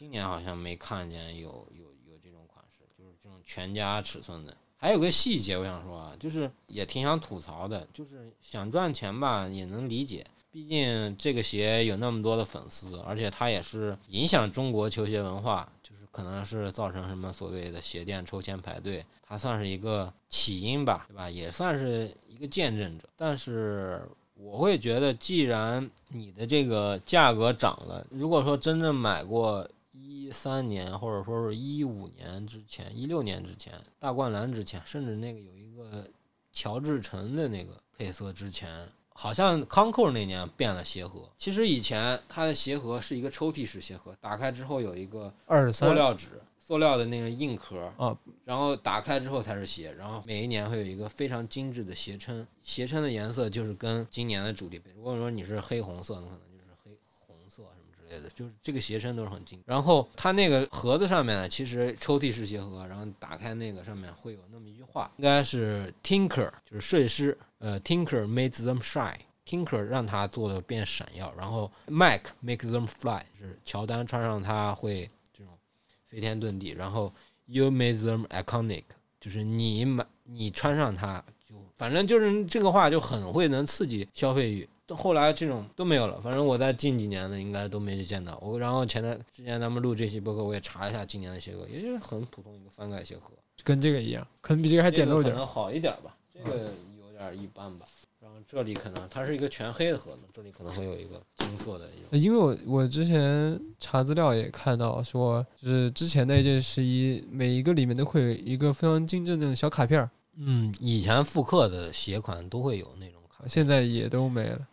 今年好像没看见有有有这种款式，就是这种全家尺寸的，还有个细节我想说啊，就是也挺想吐槽的，就是想赚钱吧也能理解，毕竟这个鞋有那么多的粉丝，而且它也是影响中国球鞋文化，就是可能是造成什么所谓的鞋店抽签排队，它算是一个起因吧，对吧？也算是一个见证者。但是我会觉得，既然你的这个价格涨了，如果说真正买过。一三年，或者说是一五年之前，一六年之前，大灌篮之前，甚至那个有一个乔治城的那个配色之前，好像康扣那年变了鞋盒。其实以前它的鞋盒是一个抽屉式鞋盒，打开之后有一个塑料纸、塑料的那个硬壳啊，然后打开之后才是鞋。然后每一年会有一个非常精致的鞋撑，鞋撑的颜色就是跟今年的主题配。如果说你是黑红色，那可能。对的，就是这个鞋身都是很精。然后它那个盒子上面，其实抽屉式鞋盒，然后打开那个上面会有那么一句话，应该是 Tinker，就是设计师，呃，Tinker made them shine，Tinker 让它做的变闪耀。然后 Mike make them fly，就是乔丹穿上它会这种飞天遁地。然后 You made them iconic，就是你买你穿上它就反正就是这个话就很会能刺激消费欲。后来这种都没有了，反正我在近几年的应该都没见到。我然后前段之前咱们录这期播客，我也查了一下今年的鞋盒，也就是很普通一个翻盖鞋盒，跟这个一样，可能比这个还简陋点，可能好一点吧。这个有点一般吧。然后这里可能它是一个全黑的盒子，这里可能会有一个金色的。因为我我之前查资料也看到说，就是之前那件十一，每一个里面都会有一个非常精致的小卡片儿。嗯，以前复刻的鞋款都会有那种卡，现在也都没了。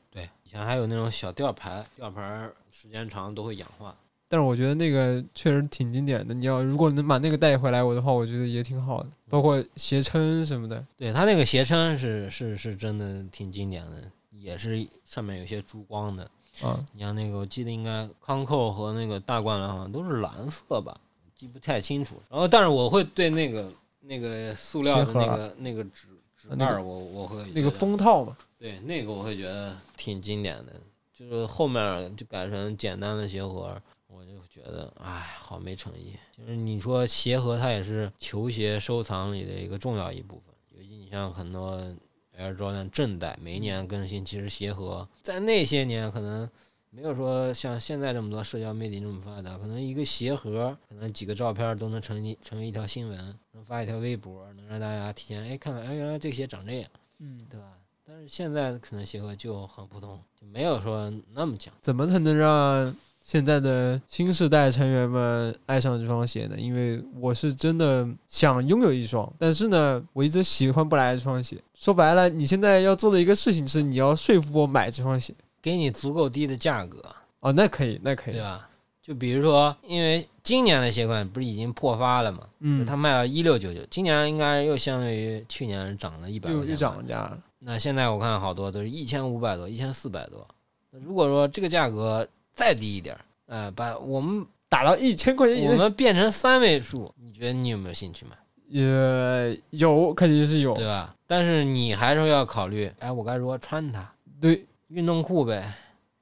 以前还有那种小吊牌，吊牌时间长都会氧化。但是我觉得那个确实挺经典的。你要如果能把那个带回来我的话，我觉得也挺好的。包括鞋撑什么的，对它那个鞋撑是是是真的挺经典的，也是上面有些珠光的啊。你像那个，我记得应该康扣和那个大灌篮好像都是蓝色吧，记不太清楚。然后，但是我会对那个那个塑料的那个那个纸纸袋，我我会那个封套嘛。对那个我会觉得挺经典的，就是后面就改成简单的鞋盒，我就觉得哎，好没诚意。就是你说鞋盒，它也是球鞋收藏里的一个重要一部分。尤其你像很多 Air Jordan 正代，每一年更新，其实鞋盒在那些年可能没有说像现在这么多社交媒体这么发达，可能一个鞋盒，可能几个照片都能成一成为一条新闻，能发一条微博，能让大家提前哎看看，哎原来这个鞋长这样，嗯，对吧？但是现在可能鞋盒就很普通，就没有说那么讲。怎么才能让现在的新时代成员们爱上这双鞋呢？因为我是真的想拥有一双，但是呢，我一直喜欢不来这双鞋。说白了，你现在要做的一个事情是，你要说服我买这双鞋，给你足够低的价格。哦，那可以，那可以，对吧？就比如说，因为今年的鞋款不是已经破发了嘛？嗯，它卖到一六九九，今年应该又相当于去年涨了一百，又又涨价了。那现在我看好多都是一千五百多、一千四百多。那如果说这个价格再低一点，哎，把我们打到一千块钱，我们变成三位数，你觉得你有没有兴趣买？也有，肯定是有，对吧？但是你还是要考虑，哎，我该如何穿它？对，运动裤呗。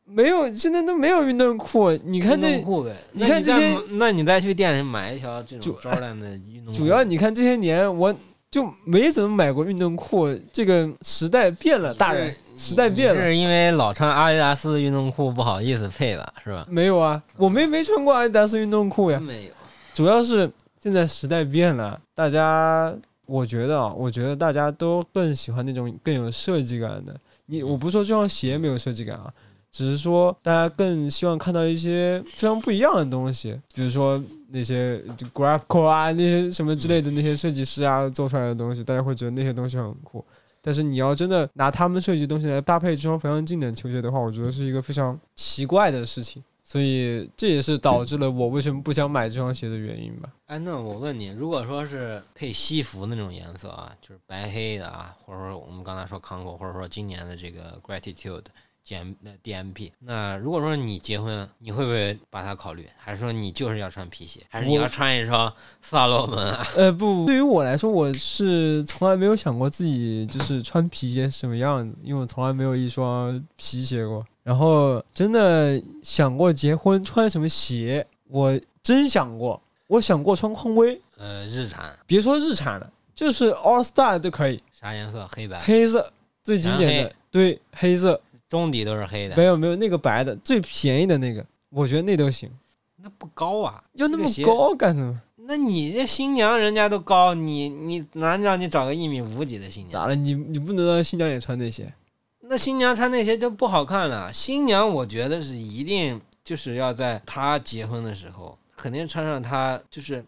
没有，现在都没有运动裤。你看这，你看这些，那你再去店里买一条这种 Jordan 的运动裤。主要你看这些年我。就没怎么买过运动裤，这个时代变了，大人时代变了，是因为老穿阿迪达斯运动裤不好意思配吧，是吧？没有啊，我没没穿过阿迪达斯运动裤呀，没有。主要是现在时代变了，大家，我觉得啊，我觉得大家都更喜欢那种更有设计感的。你我不是说这双鞋没有设计感啊。只是说，大家更希望看到一些非常不一样的东西，比如说那些 graphic 啊，那些什么之类的那些设计师啊做出来的东西，大家会觉得那些东西很酷。但是你要真的拿他们设计的东西来搭配这双非常经典球鞋的话，我觉得是一个非常奇怪的事情。所以这也是导致了我为什么不想买这双鞋的原因吧。哎，那我问你，如果说是配西服那种颜色啊，就是白黑的啊，或者说我们刚才说 Congo，或者说今年的这个 Gratitude。减那 DMP，那如果说你结婚，你会不会把它考虑？还是说你就是要穿皮鞋？还是你要穿一双萨洛门？呃，不，对于我来说，我是从来没有想过自己就是穿皮鞋什么样子，因为我从来没有一双皮鞋过。然后真的想过结婚穿什么鞋，我真想过，我想过穿匡威。呃，日产，别说日产了。就是 All Star 都可以，啥颜色？黑白，黑色最经典的，对，黑色中底都是黑的没，有没有那个白的最便宜的那个，我觉得那都行，那不高啊。要那么高干什么？那你这新娘人家都高，你你难让你找个一米五几的新娘？咋了？你你不能让新娘也穿那些？那新娘穿那些就不好看了。新娘我觉得是一定就是要在她结婚的时候，肯定穿上她就是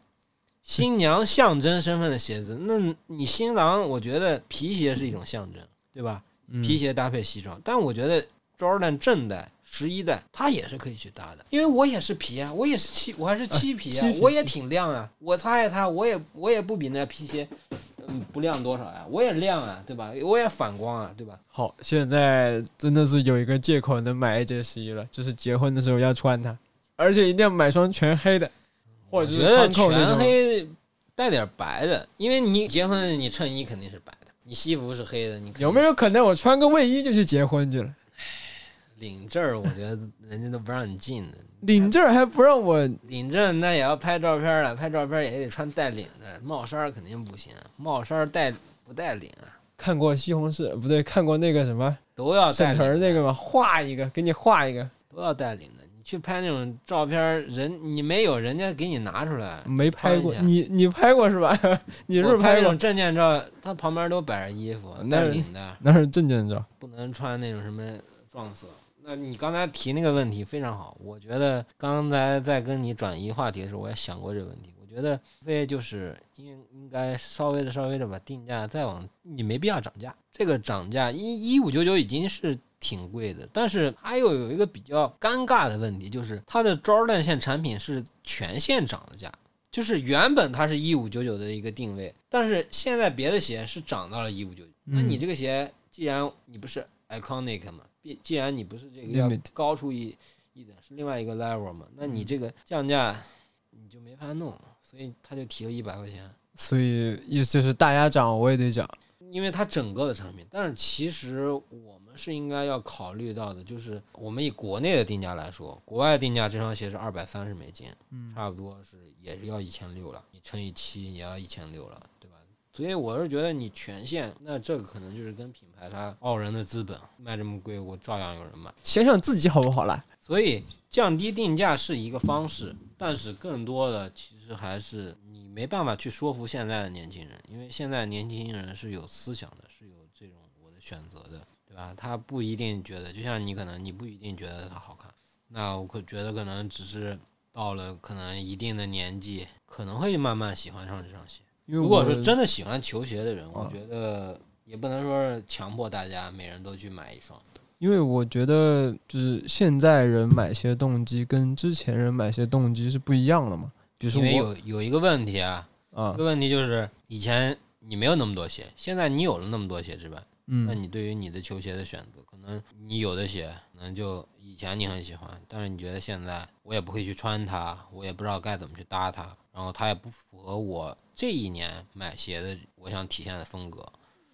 新娘象征身份的鞋子。那你新郎，我觉得皮鞋是一种象征，对吧？嗯皮鞋搭配西装，但我觉得 Jordan 正代、十一代，它也是可以去搭的，因为我也是皮啊，我也是漆，我还是漆皮啊 我也挺亮啊，我擦一擦，我也我也不比那皮鞋嗯不亮多少呀，我也亮啊，对吧？我也反光啊，对吧？好，现在真的是有一个借口能买 AJ 十一了，就是结婚的时候要穿它，而且一定要买双全黑的，或者全。黑带点白的，因为你结婚你衬衣肯定是白的，你西服是黑的，你有没有可能我穿个卫衣就去结婚去了？领证儿？我觉得人家都不让你进的。领证还不让我，领证那也要拍照片了，拍照片也得穿带领的，帽衫肯定不行，帽衫带不带领啊？看过西红柿不对，看过那个什么都要带沈领的腾那个吗？画一个，给你画一个，都要带领去拍那种照片，人你没有，人家给你拿出来。没拍过，你你拍过是吧？你是不是拍那种？证件照，他旁边都摆着衣服，那带领的，那是证件照。不能穿那种什么撞色。那你刚才提那个问题非常好，我觉得刚才在跟你转移话题的时候，我也想过这个问题。我觉得非就是应应该稍微的稍微的把定价再往，你没必要涨价。这个涨价一一五九九已经是挺贵的，但是它又有一个比较尴尬的问题，就是它的 Jordan 线产品是全线涨的价。就是原本它是一五九九的一个定位，但是现在别的鞋是涨到了一五九九。那你这个鞋，既然你不是 iconic 嘛，既既然你不是这个要高出一一点，是另外一个 level 嘛，那你这个降价你就没法弄，所以他就提了一百块钱，所以意思就是大家涨我也得涨。因为它整个的产品。但是其实我们是应该要考虑到的，就是我们以国内的定价来说，国外定价这双鞋是二百三十美金，嗯差不多是也是要一千六了，你乘以七也要一千六了，对吧？所以我是觉得你全线，那这个可能就是跟品牌它傲人的资本卖这么贵，我照样有人买。想想自己好不好啦？所以降低定价是一个方式，但是更多的其实还是你没办法去说服现在的年轻人，因为现在年轻人是有思想的，是有这种我的选择的，对吧？他不一定觉得，就像你可能你不一定觉得它好看，那我可觉得可能只是到了可能一定的年纪，可能会慢慢喜欢上这双鞋。因为如果我说真的喜欢球鞋的人，我啊觉得也不能说是强迫大家每人都去买一双。因为我觉得就是现在人买鞋动机跟之前人买鞋动机是不一样的嘛。比如说因为我有有一个问题啊，啊这，个问题就是以前你没有那么多鞋，现在你有了那么多鞋之外，那嗯，你对于你的球鞋的选择，可能你有的鞋可能就以前你很喜欢，但是你觉得现在我也不会去穿它，我也不知道该怎么去搭它，然后它也不符合我这一年买鞋的我想体现的风格，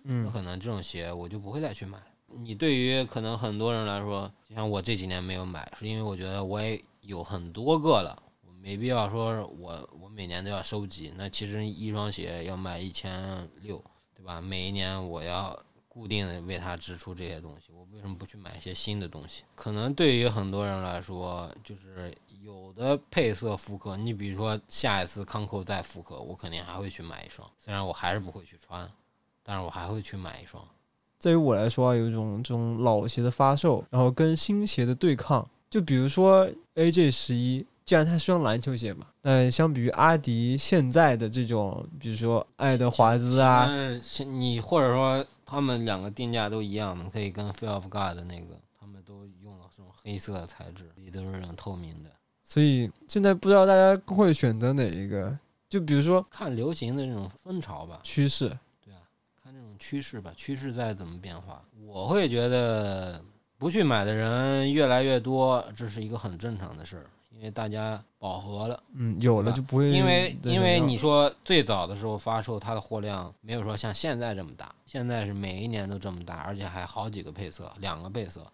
那嗯可能这种鞋我就不会再去买。你对于可能很多人来说，就像我这几年没有买，是因为我觉得我也有很多个了，我没必要说我我每年都要收集。那其实一双鞋要卖一千六，对吧？每一年我要固定的为它支出这些东西，我为什么不去买一些新的东西？可能对于很多人来说，就是有的配色复刻，你比如说下一次康扣再复刻，我肯定还会去买一双，虽然我还是不会去穿，但是我还会去买一双。对于我来说啊，有一种这种老鞋的发售，然后跟新鞋的对抗。就比如说 AJ 十一，既然它是双篮球鞋嘛，那相比于阿迪现在的这种，比如说爱德华兹啊，你或者说他们两个定价都一样的，可以跟 Feel of God 的那个，他们都用了这种黑色的材质，也都是那种透明的。所以现在不知道大家会选择哪一个。就比如说看流行的这种风潮吧，趋势，对啊，看这种趋势吧，趋势在怎么变化，我会觉得不去买的人越来越多，这是一个很正常的事儿，因为大家饱和了。嗯，有了就不会因为因为你说最早的时候发售，它的货量没有说像现在这么大，现在是每一年都这么大，而且还好几个配色，两个配色，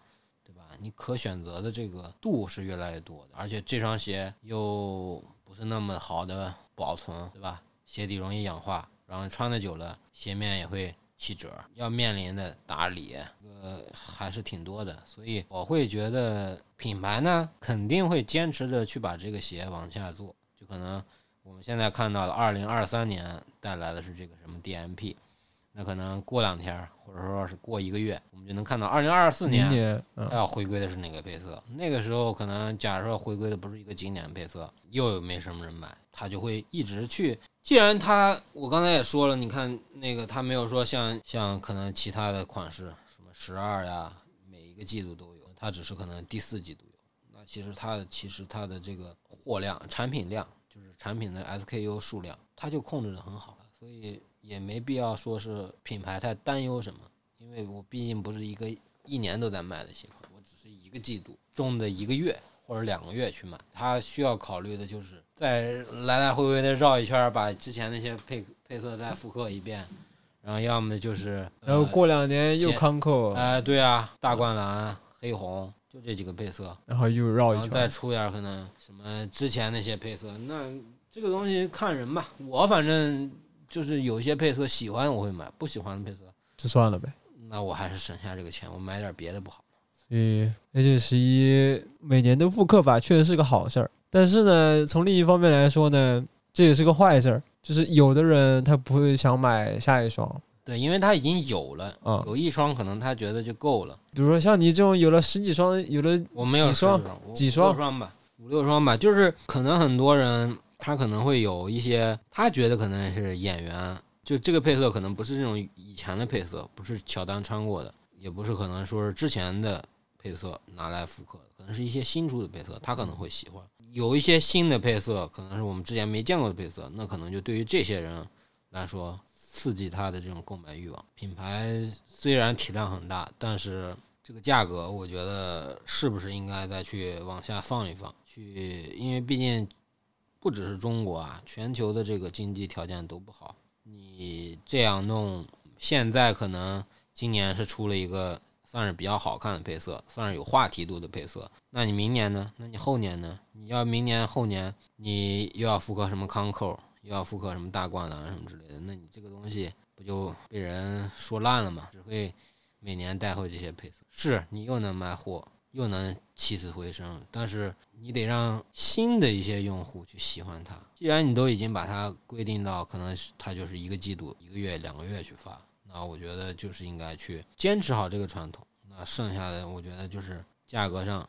对吧？你可选择的这个度是越来越多的，而且这双鞋又不是那么好的保存，对吧？鞋底容易氧化，然后穿的久了，鞋面也会七折，要面临的打理，呃，还是挺多的。所以我会觉得品牌呢，肯定会坚持着去把这个鞋往下做，就可能我们现在看到的二零二三年带来的是这个什么 DMP。那可能过两天，或者说是过一个月，我们就能看到二零二四年它要回归的是哪个配色。那个时候可能假如说回归的不是一个经典配色，又有没什么人买，它就会一直去。既然它，我刚才也说了，你看那个它没有说像像可能其他的款式，什么十二呀，每一个季度都有，它只是可能第四季度有。那其实它的其实它的这个货量、产品量，就是产品的 SKU 数量，它就控制的很好，所以。也没必要说是品牌太担忧什么，因为我毕竟不是一个一年都在卖的鞋款，我只是一个季度中的一个月或者两个月去买。它需要考虑的就是再来来回回的绕一圈，把之前那些配配色再复刻一遍，然后要么就是然后过两年又康扣，哎，对啊，大灌篮、黑红，就这几个配色，然后又绕一然后再，出点可能什么之前那些配色，那这个东西看人吧。我反正就是有一些配色喜欢我会买，不喜欢的配色，就算了呗。那我还是省下这个钱，我买点别的不好。所以 AJ 十一每年的复刻吧，确实是个好事儿。但是呢，从另一方面来说呢，这也是个坏事儿，就是有的人他不会想买下一双对，因为他已经有了，啊，有一双可能他觉得就够了。比如说像你这种有了十几双，有了我没有几双几双吧，五六双吧。就是可能很多人他可能会有一些，他觉得可能是演员，就这个配色可能不是这种以前的配色，不是乔丹穿过的，也不是可能说是之前的配色拿来复刻，可能是一些新出的配色，他可能会喜欢。有一些新的配色，可能是我们之前没见过的配色，那可能就对于这些人来说，刺激他的这种购买欲望。品牌虽然体量很大，但是这个价格，我觉得是不是应该再去往下放一放？去，因为毕竟不只是中国啊，全球的这个经济条件都不好。你这样弄，现在可能今年是出了一个算是比较好看的配色，算是有话题度的配色。那你明年呢？那你后年呢？你要明年后年你又要复刻什么康扣，又要复刻什么大灌篮什么之类的，那你这个东西不就被人说烂了吗？只会每年带回这些配色，是你又能卖货，又能起死回生，但是你得让新的一些用户去喜欢它。既然你都已经把它规定到可能是它就是一个季度、一个月、两个月去发，那我觉得就是应该去坚持好这个传统。那剩下的我觉得就是价格上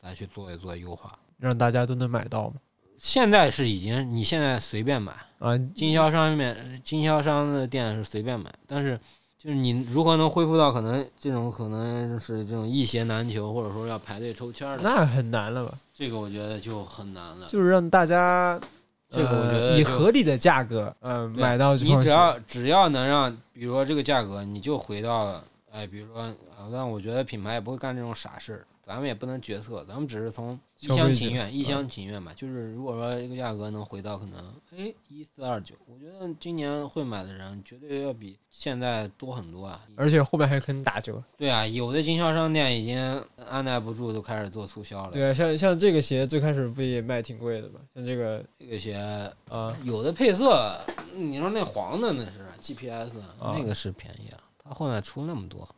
再去做一做优化。让大家都能买到嘛。现在是已经，你现在随便买，啊，经销商面经销商的店是随便买，但是就是你如何能恢复到可能这种可能是这种一鞋难求，或者说要排队抽签儿的，那很难了吧？这个我觉得就很难了。就是让大家，这个我觉呃以就合理的价格，嗯，对买到这你只鞋。要只要能让，比如说这个价格，你就回到，哎，比如说，啊，但我觉得品牌也不会干这种傻事儿，咱们也不能决策，咱们只是从一厢情愿，一嗯厢情愿吧。就是如果说这个价格能回到可能，哎，一四二九，我觉得今年会买的人绝对要比现在多很多啊。而且后面还可能打折。对啊，有的经销商店已经按耐不住，都开始做促销了。对啊，像像这个鞋最开始不也卖挺贵的嘛？像这个这个鞋啊，有的配色，你说那黄的那是 GPS，、啊那个是便宜啊，它后面出那么多。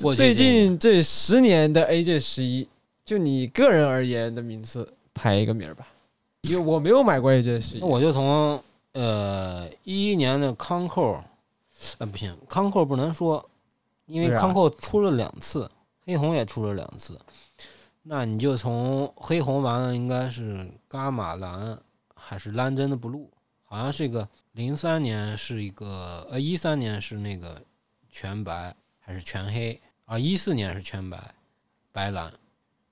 过去最近这十年的 AJ 十一，就你个人而言的名次排一个名儿吧，因为我没有买过 AJ 十一。那。我就从呃一一年的康扣，呃不行，康扣不能说，因为康扣出了两次，黑红也出了两次，那你就从黑红完了，应该是伽马蓝还是蓝针的 blue，好像是一个零三年是一个呃一三年是那个全白还是全黑啊一四年是全白白蓝，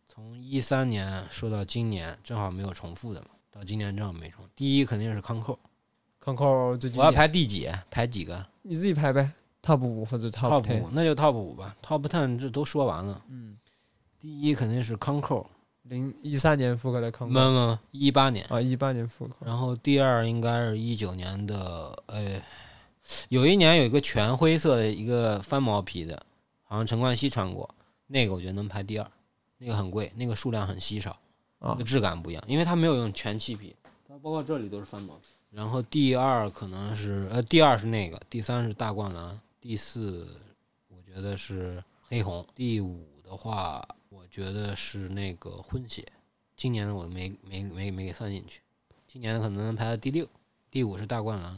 从一三年说到今年正好没有重复的嘛，到今年正好没重，第一肯定是康扣。康扣最近我要排第几？排几个你自己排呗，Top 五或者 ten 五，。那就 Top 五吧。Top ten 这都说完了。嗯，第一肯定是康扣，零一三年复刻的康扣没没一八年。啊，一八年复刻。然后第二应该是一九年的，呃，有一年有一个全灰色的一个翻毛皮的，好像陈冠希穿过，那个我觉得能排第二，那个很贵，那个数量很稀少，那啊个质感不一样，因为它没有用全漆皮，它包括这里都是翻毛皮。然后第二可能是呃，第二是那个，第三是大灌篮，第四我觉得是黑红，第五的话我觉得是那个混血。今年的我没没没没给算进去，今年的可能能排到第六，第五是大灌篮，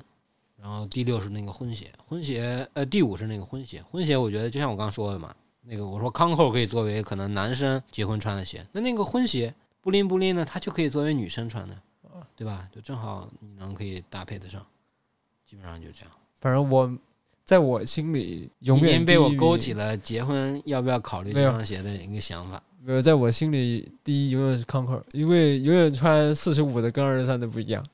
然后第六是那个婚鞋，婚鞋呃第五是那个婚鞋，婚鞋我觉得就像我刚说的嘛，那个我说康扣可以作为可能男生结婚穿的鞋，那那个婚鞋布灵布灵呢，它就可以作为女生穿的，对吧？就正好你能可以搭配得上，基本上就这样。反正我在我心里永远被我勾起了结婚要不要考虑这双鞋的一个想法。没有，在我心里第一永远是康克尔，因为永远穿四十五的跟二十三的不一样，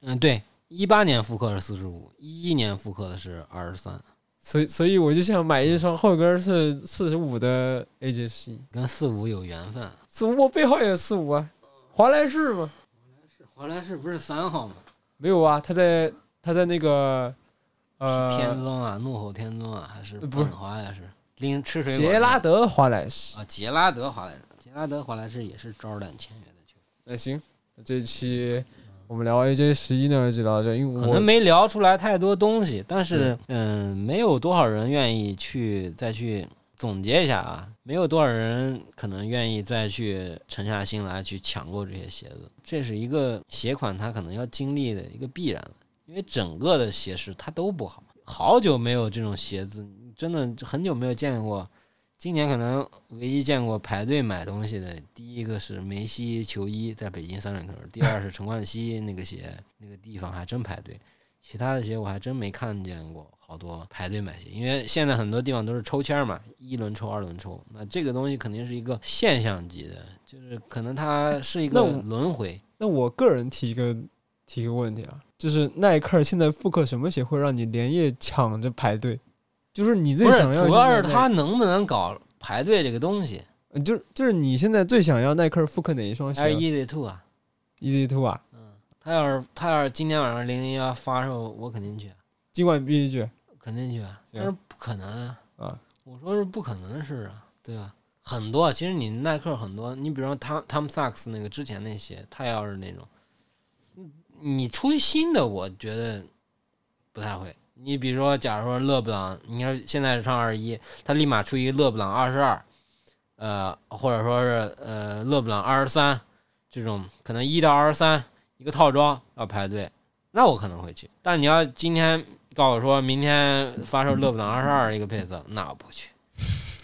嗯，对，一八年复刻是四十五，一一年复刻的是二十三，所以所以我就想买一双后跟是四十五的 AJ 十一，跟四五有缘分。四五我背号也四五啊，华莱士嘛，华莱士不是三号吗？没有啊，他在他在那个呃天呃宗啊，怒吼天宗啊，还是不华呀？是拎吃水果杰拉德华莱士。啊，杰拉德华莱士，杰拉德华莱士也是招丹签约的球员，那行，这期我们聊 AJ 十一呢就聊到这，因为我可能没聊出来太多东西，但是嗯，没有多少人愿意去再去总结一下啊，没有多少人可能愿意再去沉下心来去抢购这些鞋子，这是一个鞋款它可能要经历的一个必然的，因为整个的鞋市它都不好，好久没有这种鞋子，真的很久没有见过。今年可能唯一见过排队买东西的，第一个是梅西球衣，在北京三里屯；第二是陈冠希那个鞋，那个地方还真排队。其他的鞋我还真没看见过好多排队买鞋，因为现在很多地方都是抽签儿嘛，一轮抽、二轮抽。那这个东西肯定是一个现象级的，就是可能它是一个轮回。那我个人提一个提一个问题啊，就是耐克现在复刻什么鞋会让你连夜抢着排队？就是你最想要主要是他能不能搞排队这个东西。呃就是就是你现在最想要耐克复刻哪一双鞋还是 Easy Two 啊，？Easy Two 啊，嗯，他要是他要是今天晚上零零幺发售，我肯定去，今晚必须去肯定去，但是不可能啊。啊！我说是不可能的事啊，对吧？很多，其实你耐克很多，你比如说汤汤姆萨克斯那个之前那鞋，他要是那种，嗯你出新的，我觉得不太会。你比如说，假如说勒布朗，你看现在是穿二十一，他立马出一个勒布朗二十二，呃，或者说是呃勒布朗二十三，这种可能一到二十三一个套装要排队，那我可能会去。但你要今天告诉我说明天发售勒布朗二十二一个配色，那我不去。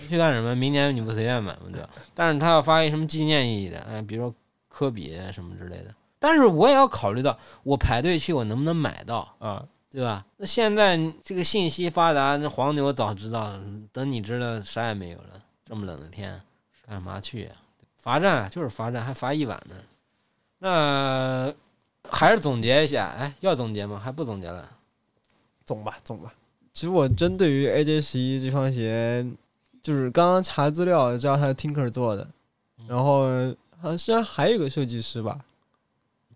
去干什么？明年你不随便买吗？对吧？但是他要发一什么纪念意义的，哎，比如说科比什么之类的。但是我也要考虑到，我排队去，我能不能买到，啊，对吧？那现在这个信息发达，那黄牛早知道了，等你知道啥也没有了。这么冷的天，干嘛去呀、罚站啊就是罚站，还罚一晚呢。那还是总结一下，哎，要总结吗？还不总结了。总吧总吧。其实我针对于 AJ 十一这双鞋，就是刚刚查资料知道它是 Tinker 做的，嗯然后好像还有一个设计师吧，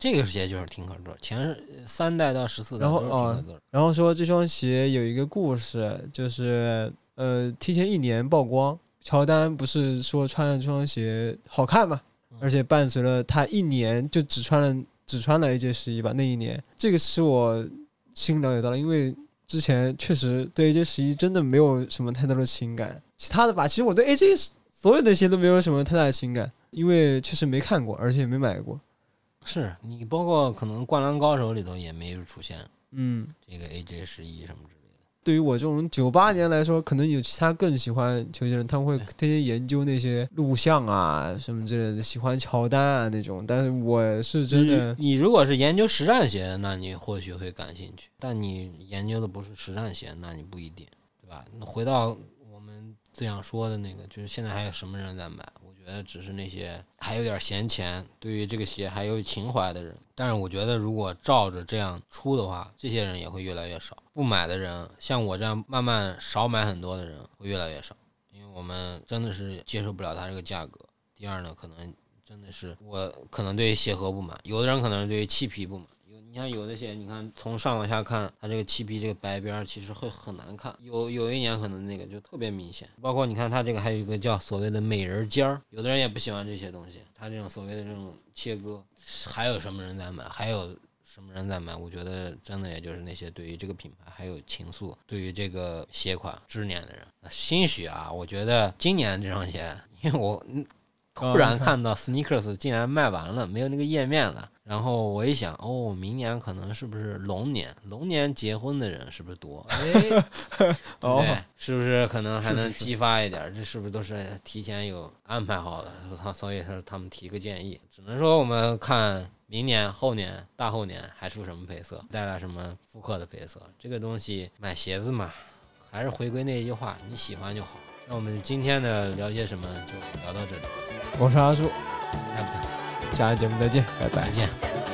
这个鞋就是听课做，前三代到十四代然后都是听课做。然后说这双鞋有一个故事，就是呃提前一年曝光，乔丹不是说穿了这双鞋好看嘛，嗯而且伴随了他一年就只穿了只穿了 AJ 十一吧，那一年这个是我新了解到了，因为之前确实对 AJ 十一真的没有什么太多的情感，其他的吧，其实我对 AJ 所有的鞋都没有什么太大的情感，因为确实没看过，而且也没买过，是你包括可能《灌篮高手》里头也没有出现嗯。这个 AJ 十一什么之类的。对于我这种九八年来说，可能有其他更喜欢球鞋的人，他们会天天研究那些录像啊什么之类的，喜欢乔丹啊那种。但是我是真的，你你如果是研究实战鞋，那你或许会感兴趣；但你研究的不是实战鞋，那你不一定，对吧？那回到我们最想说的那个，就是现在还有什么人在买？觉得只是那些还有点闲钱，对于这个鞋还有情怀的人。但是我觉得，如果照着这样出的话，这些人也会越来越少。不买的人，像我这样慢慢少买很多的人，会越来越少，因为我们真的是接受不了它这个价格。第二呢，可能真的是我可能对鞋盒不满，有的人可能对于漆皮不满。有你看有的鞋，你看从上往下看，它这个漆皮这个白边儿其实会很难看。有有一年可能那个就特别明显，包括你看它这个还有一个叫所谓的美人尖儿，有的人也不喜欢这些东西，它这种所谓的这种切割，还有什么人在买？还有什么人在买？我觉得真的也就是那些对于这个品牌还有情愫，对于这个鞋款执念的人。兴许啊，我觉得今年这双鞋，因为我突然看到 Sneakers 竟然卖完了，没有那个页面了。然后我一想，哦，明年可能是不是龙年？龙年结婚的人是不是多？哎，对，是不是可能还能激发一点？这是不是都是提前有安排好的？他所以他他们提个建议，只能说我们看明年、后年、大后年还出什么配色，带来什么复刻的配色。这个东西买鞋子嘛，还是回归那一句话，你喜欢就好。那我们今天的聊些什么就聊到这里。我是阿叔，还不等。下期节目再见拜拜。